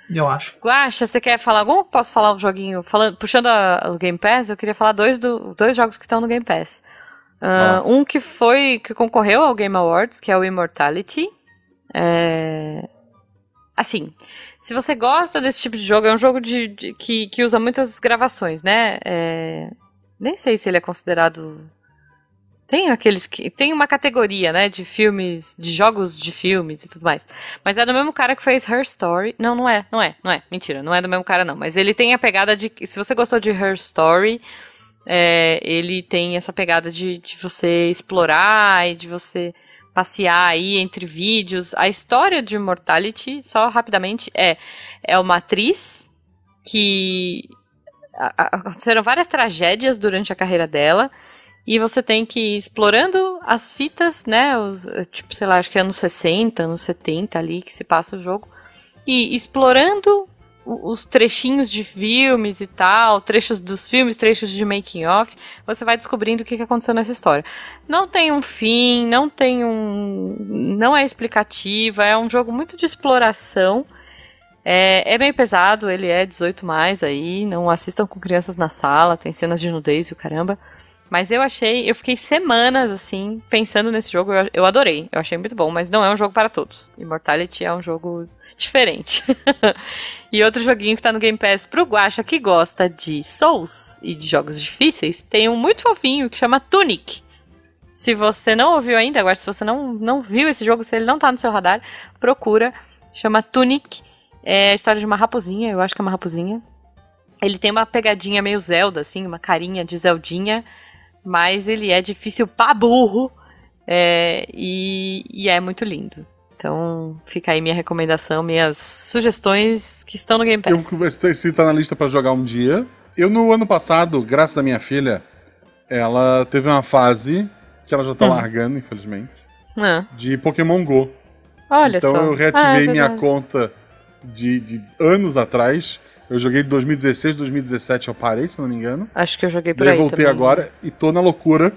Eu acho. Guaxa, você quer falar algum? Posso falar um joguinho? Falando, puxando a- o Game Pass, eu queria falar dois, do, dois jogos que estão no Game Pass. Ah, um que foi, que concorreu ao Game Awards, que é o Immortality. É... Assim, se você gosta desse tipo de jogo, é um jogo de, de- que, que usa muitas gravações, né? É, Nem sei se ele é considerado. Tem aqueles que. Tem uma categoria, né? De filmes. De jogos de filmes e tudo mais. Mas é do mesmo cara que fez Her Story. Não, não é, não é, não é. Mentira, não é do mesmo cara, não. Mas ele tem a pegada de. Se você gostou de Her Story, é, ele tem essa pegada de, de você explorar e de você passear aí entre vídeos. A história de Immortality, só rapidamente, é, é uma atriz que aconteceram várias tragédias durante a carreira dela. E você tem que ir explorando as fitas, né? Os, eh, tipo, sei lá, acho que é anos 60, anos 70 ali que se passa o jogo. E explorando os trechinhos de filmes e tal, trechos dos filmes, trechos de making off, você vai descobrindo o que que aconteceu nessa história. Não tem um fim, não tem um. não é explicativa, é um jogo muito de exploração. É, é meio pesado, ele é 18 mais aí, não assistam com crianças na sala, tem cenas de nudez e o caramba. Mas eu achei, eu fiquei semanas assim, pensando nesse jogo, eu, eu adorei, eu achei muito bom, mas não é um jogo para todos. Immortality é um jogo diferente. e outro joguinho que tá no Game Pass pro Guacha que gosta de Souls e de jogos difíceis, tem um muito fofinho que chama Tunic. Se você não ouviu ainda, agora se você não, não viu esse jogo, se ele não tá no seu radar, procura. Chama Tunic. É a história de uma raposinha, eu acho que é uma raposinha. Ele tem uma pegadinha meio Zelda, assim, uma carinha de Zeldinha, mas ele é difícil pra burro é, e, e é muito lindo. Então fica aí minha recomendação, minhas sugestões que estão no Game Eu Pass. esse esse tá na lista pra jogar um dia. Eu, no ano passado, graças à minha filha, ela teve uma fase que ela já tá Hum. largando, infelizmente, Ah, de Pokémon GO. olha então só. eu Ah, é reativei minha conta de, de anos atrás. Eu joguei de 2016, 2017 eu parei, se não me engano. Acho que eu joguei por Daí aí voltei também. agora e tô na loucura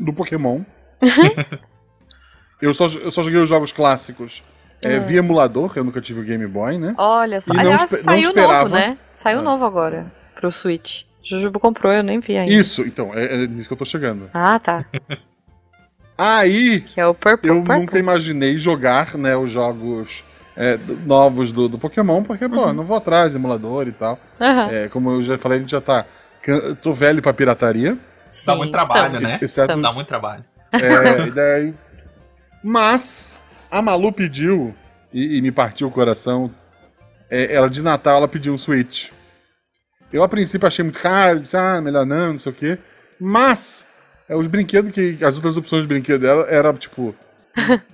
do Pokémon. eu, só, eu só joguei os jogos clássicos é, via emulador, eu nunca tive o Game Boy, né? Olha só. E não Aliás, não saiu esperava. novo, né? Saiu É. novo agora pro Switch. Jujubo comprou, eu nem vi ainda. Isso, então, é, é nisso que eu tô chegando. Ah, tá. Aí, Que é o Purple. eu Purple? nunca imaginei jogar, né, os jogos é, do- novos do, do Pokémon, porque, pô, Uhum. não vou atrás, emulador e tal. Aham. É, como eu já falei, a gente já tá. Tô velho pra pirataria. Dá Sim, muito trabalho, estamos. né? Exceto- Dá muito trabalho. É, e daí... Mas a Malu pediu, e, e me partiu o coração, é, ela de Natal ela pediu um Switch. Eu a princípio achei muito caro, disse, ah, melhor não, não sei o quê. Mas é, os brinquedos que. As outras opções de brinquedo dela era, tipo.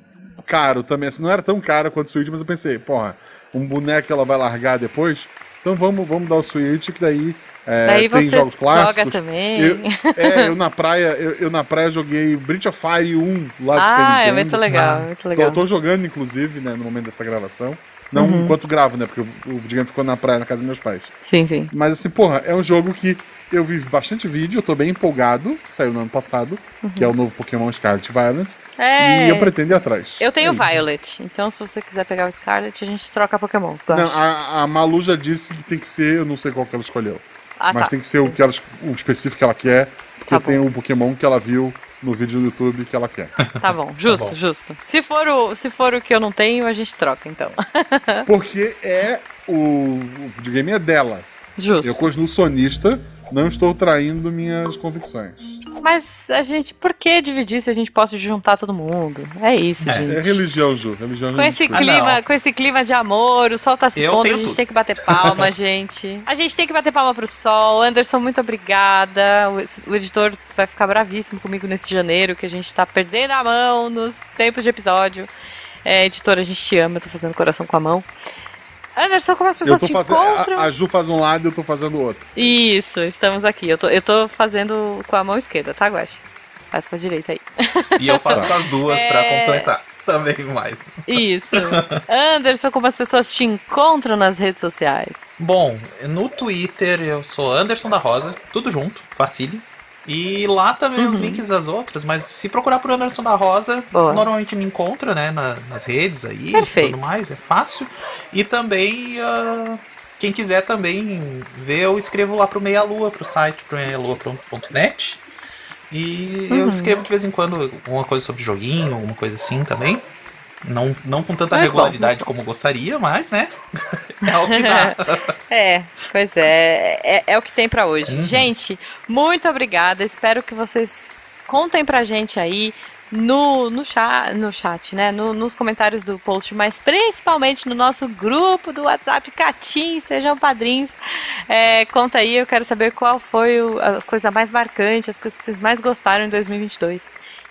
caro também. Assim, não era tão caro quanto o Switch, mas eu pensei, porra, um boneco ela vai largar depois. Então vamos, vamos dar o Switch, que daí, é, Daí tem jogos clássicos. joga também. Eu, é, eu na praia, eu, eu na praia joguei Breath of Fire 1 lá do ah, é muito legal, Ah. muito Tô, legal. tô jogando, inclusive, né, no momento dessa gravação. Não Uhum. enquanto gravo, né? Porque o, o videogame ficou na praia, na casa dos meus pais. Sim, sim. Mas assim, porra, é um jogo que eu vi bastante vídeo, eu tô bem empolgado, saiu no ano passado, que é o novo Pokémon Scarlet Violet. É. e eu pretendo ir atrás. Eu tenho É isso. Violet, então se você quiser pegar o Scarlet, a gente troca Pokémons? Não, a, a Malu já disse que tem que ser, eu não sei qual que ela escolheu. ah, mas tá. tem que ser o, que ela, o específico que ela quer, porque Tá tem o Pokémon que ela viu no vídeo do YouTube que ela quer. Tá bom, justo, tá bom. justo. Se for, o, se for o que eu não tenho, a gente troca, então. Porque é o, o videogame é dela. Justo. Eu continuo sonista, não estou traindo minhas convicções. Mas a gente, por que dividir se a gente pode juntar todo mundo? É isso, é, gente. É religião, Ju. Religião com esse clima, ah, com esse clima de amor, o sol tá se pondo, a gente tudo. tem que bater palma, gente. A gente tem que bater palma pro sol. Anderson, muito obrigada. O, o, editor vai ficar bravíssimo comigo nesse janeiro, que a gente tá perdendo a mão nos tempos de episódio. É, editor, a gente te ama, eu tô fazendo coração com a mão. Anderson, como as pessoas te fazendo, encontram? A, a, Ju faz um lado e eu tô fazendo o outro. Isso, estamos aqui. Eu tô, eu tô fazendo com a mão esquerda, tá, Guache? Faz com a direita aí. E eu faço com as duas é... pra completar também mais. Isso. Anderson, como as pessoas te encontram nas redes sociais? Bom, no Twitter eu sou Anderson da Rosa, tudo junto, facile. E lá também uhum. os links das outras, mas se procurar por Anderson da Rosa, Boa. normalmente me encontra, né, na, nas redes aí Perfeito. e tudo mais, é fácil. E também, uh, quem quiser também ver, eu escrevo lá pro Meia Lua, pro site, pro meialua.net. E uhum. eu escrevo de vez em quando alguma coisa sobre joguinho, alguma coisa assim também. Não, não com tanta é regularidade bom. como gostaria, mas, né? é o que dá. é, pois é. É, é o que tem para hoje. Uhum. Gente, muito obrigada. Espero que vocês contem pra gente aí no, no, chat, no chat, né? No, nos comentários do post, mas principalmente no nosso grupo do WhatsApp Catim, sejam padrinhos. É, conta aí, eu quero saber qual foi a coisa mais marcante, as coisas que vocês mais gostaram em 2022.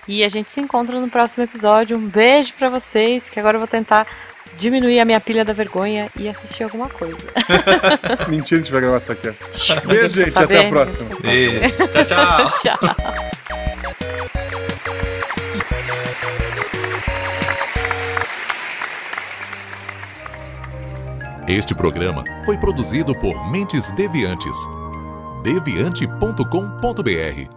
E a gente se encontra no próximo episódio. Um beijo para vocês, que agora eu vou tentar diminuir a minha pilha da vergonha e assistir alguma coisa. Mentira, a gente vai gravar isso aqui. Beijo, gente. Saber, até a próxima. Beijo. Tchau, tchau. tchau. Este programa foi produzido por Mentes Deviantes. deviante.com.br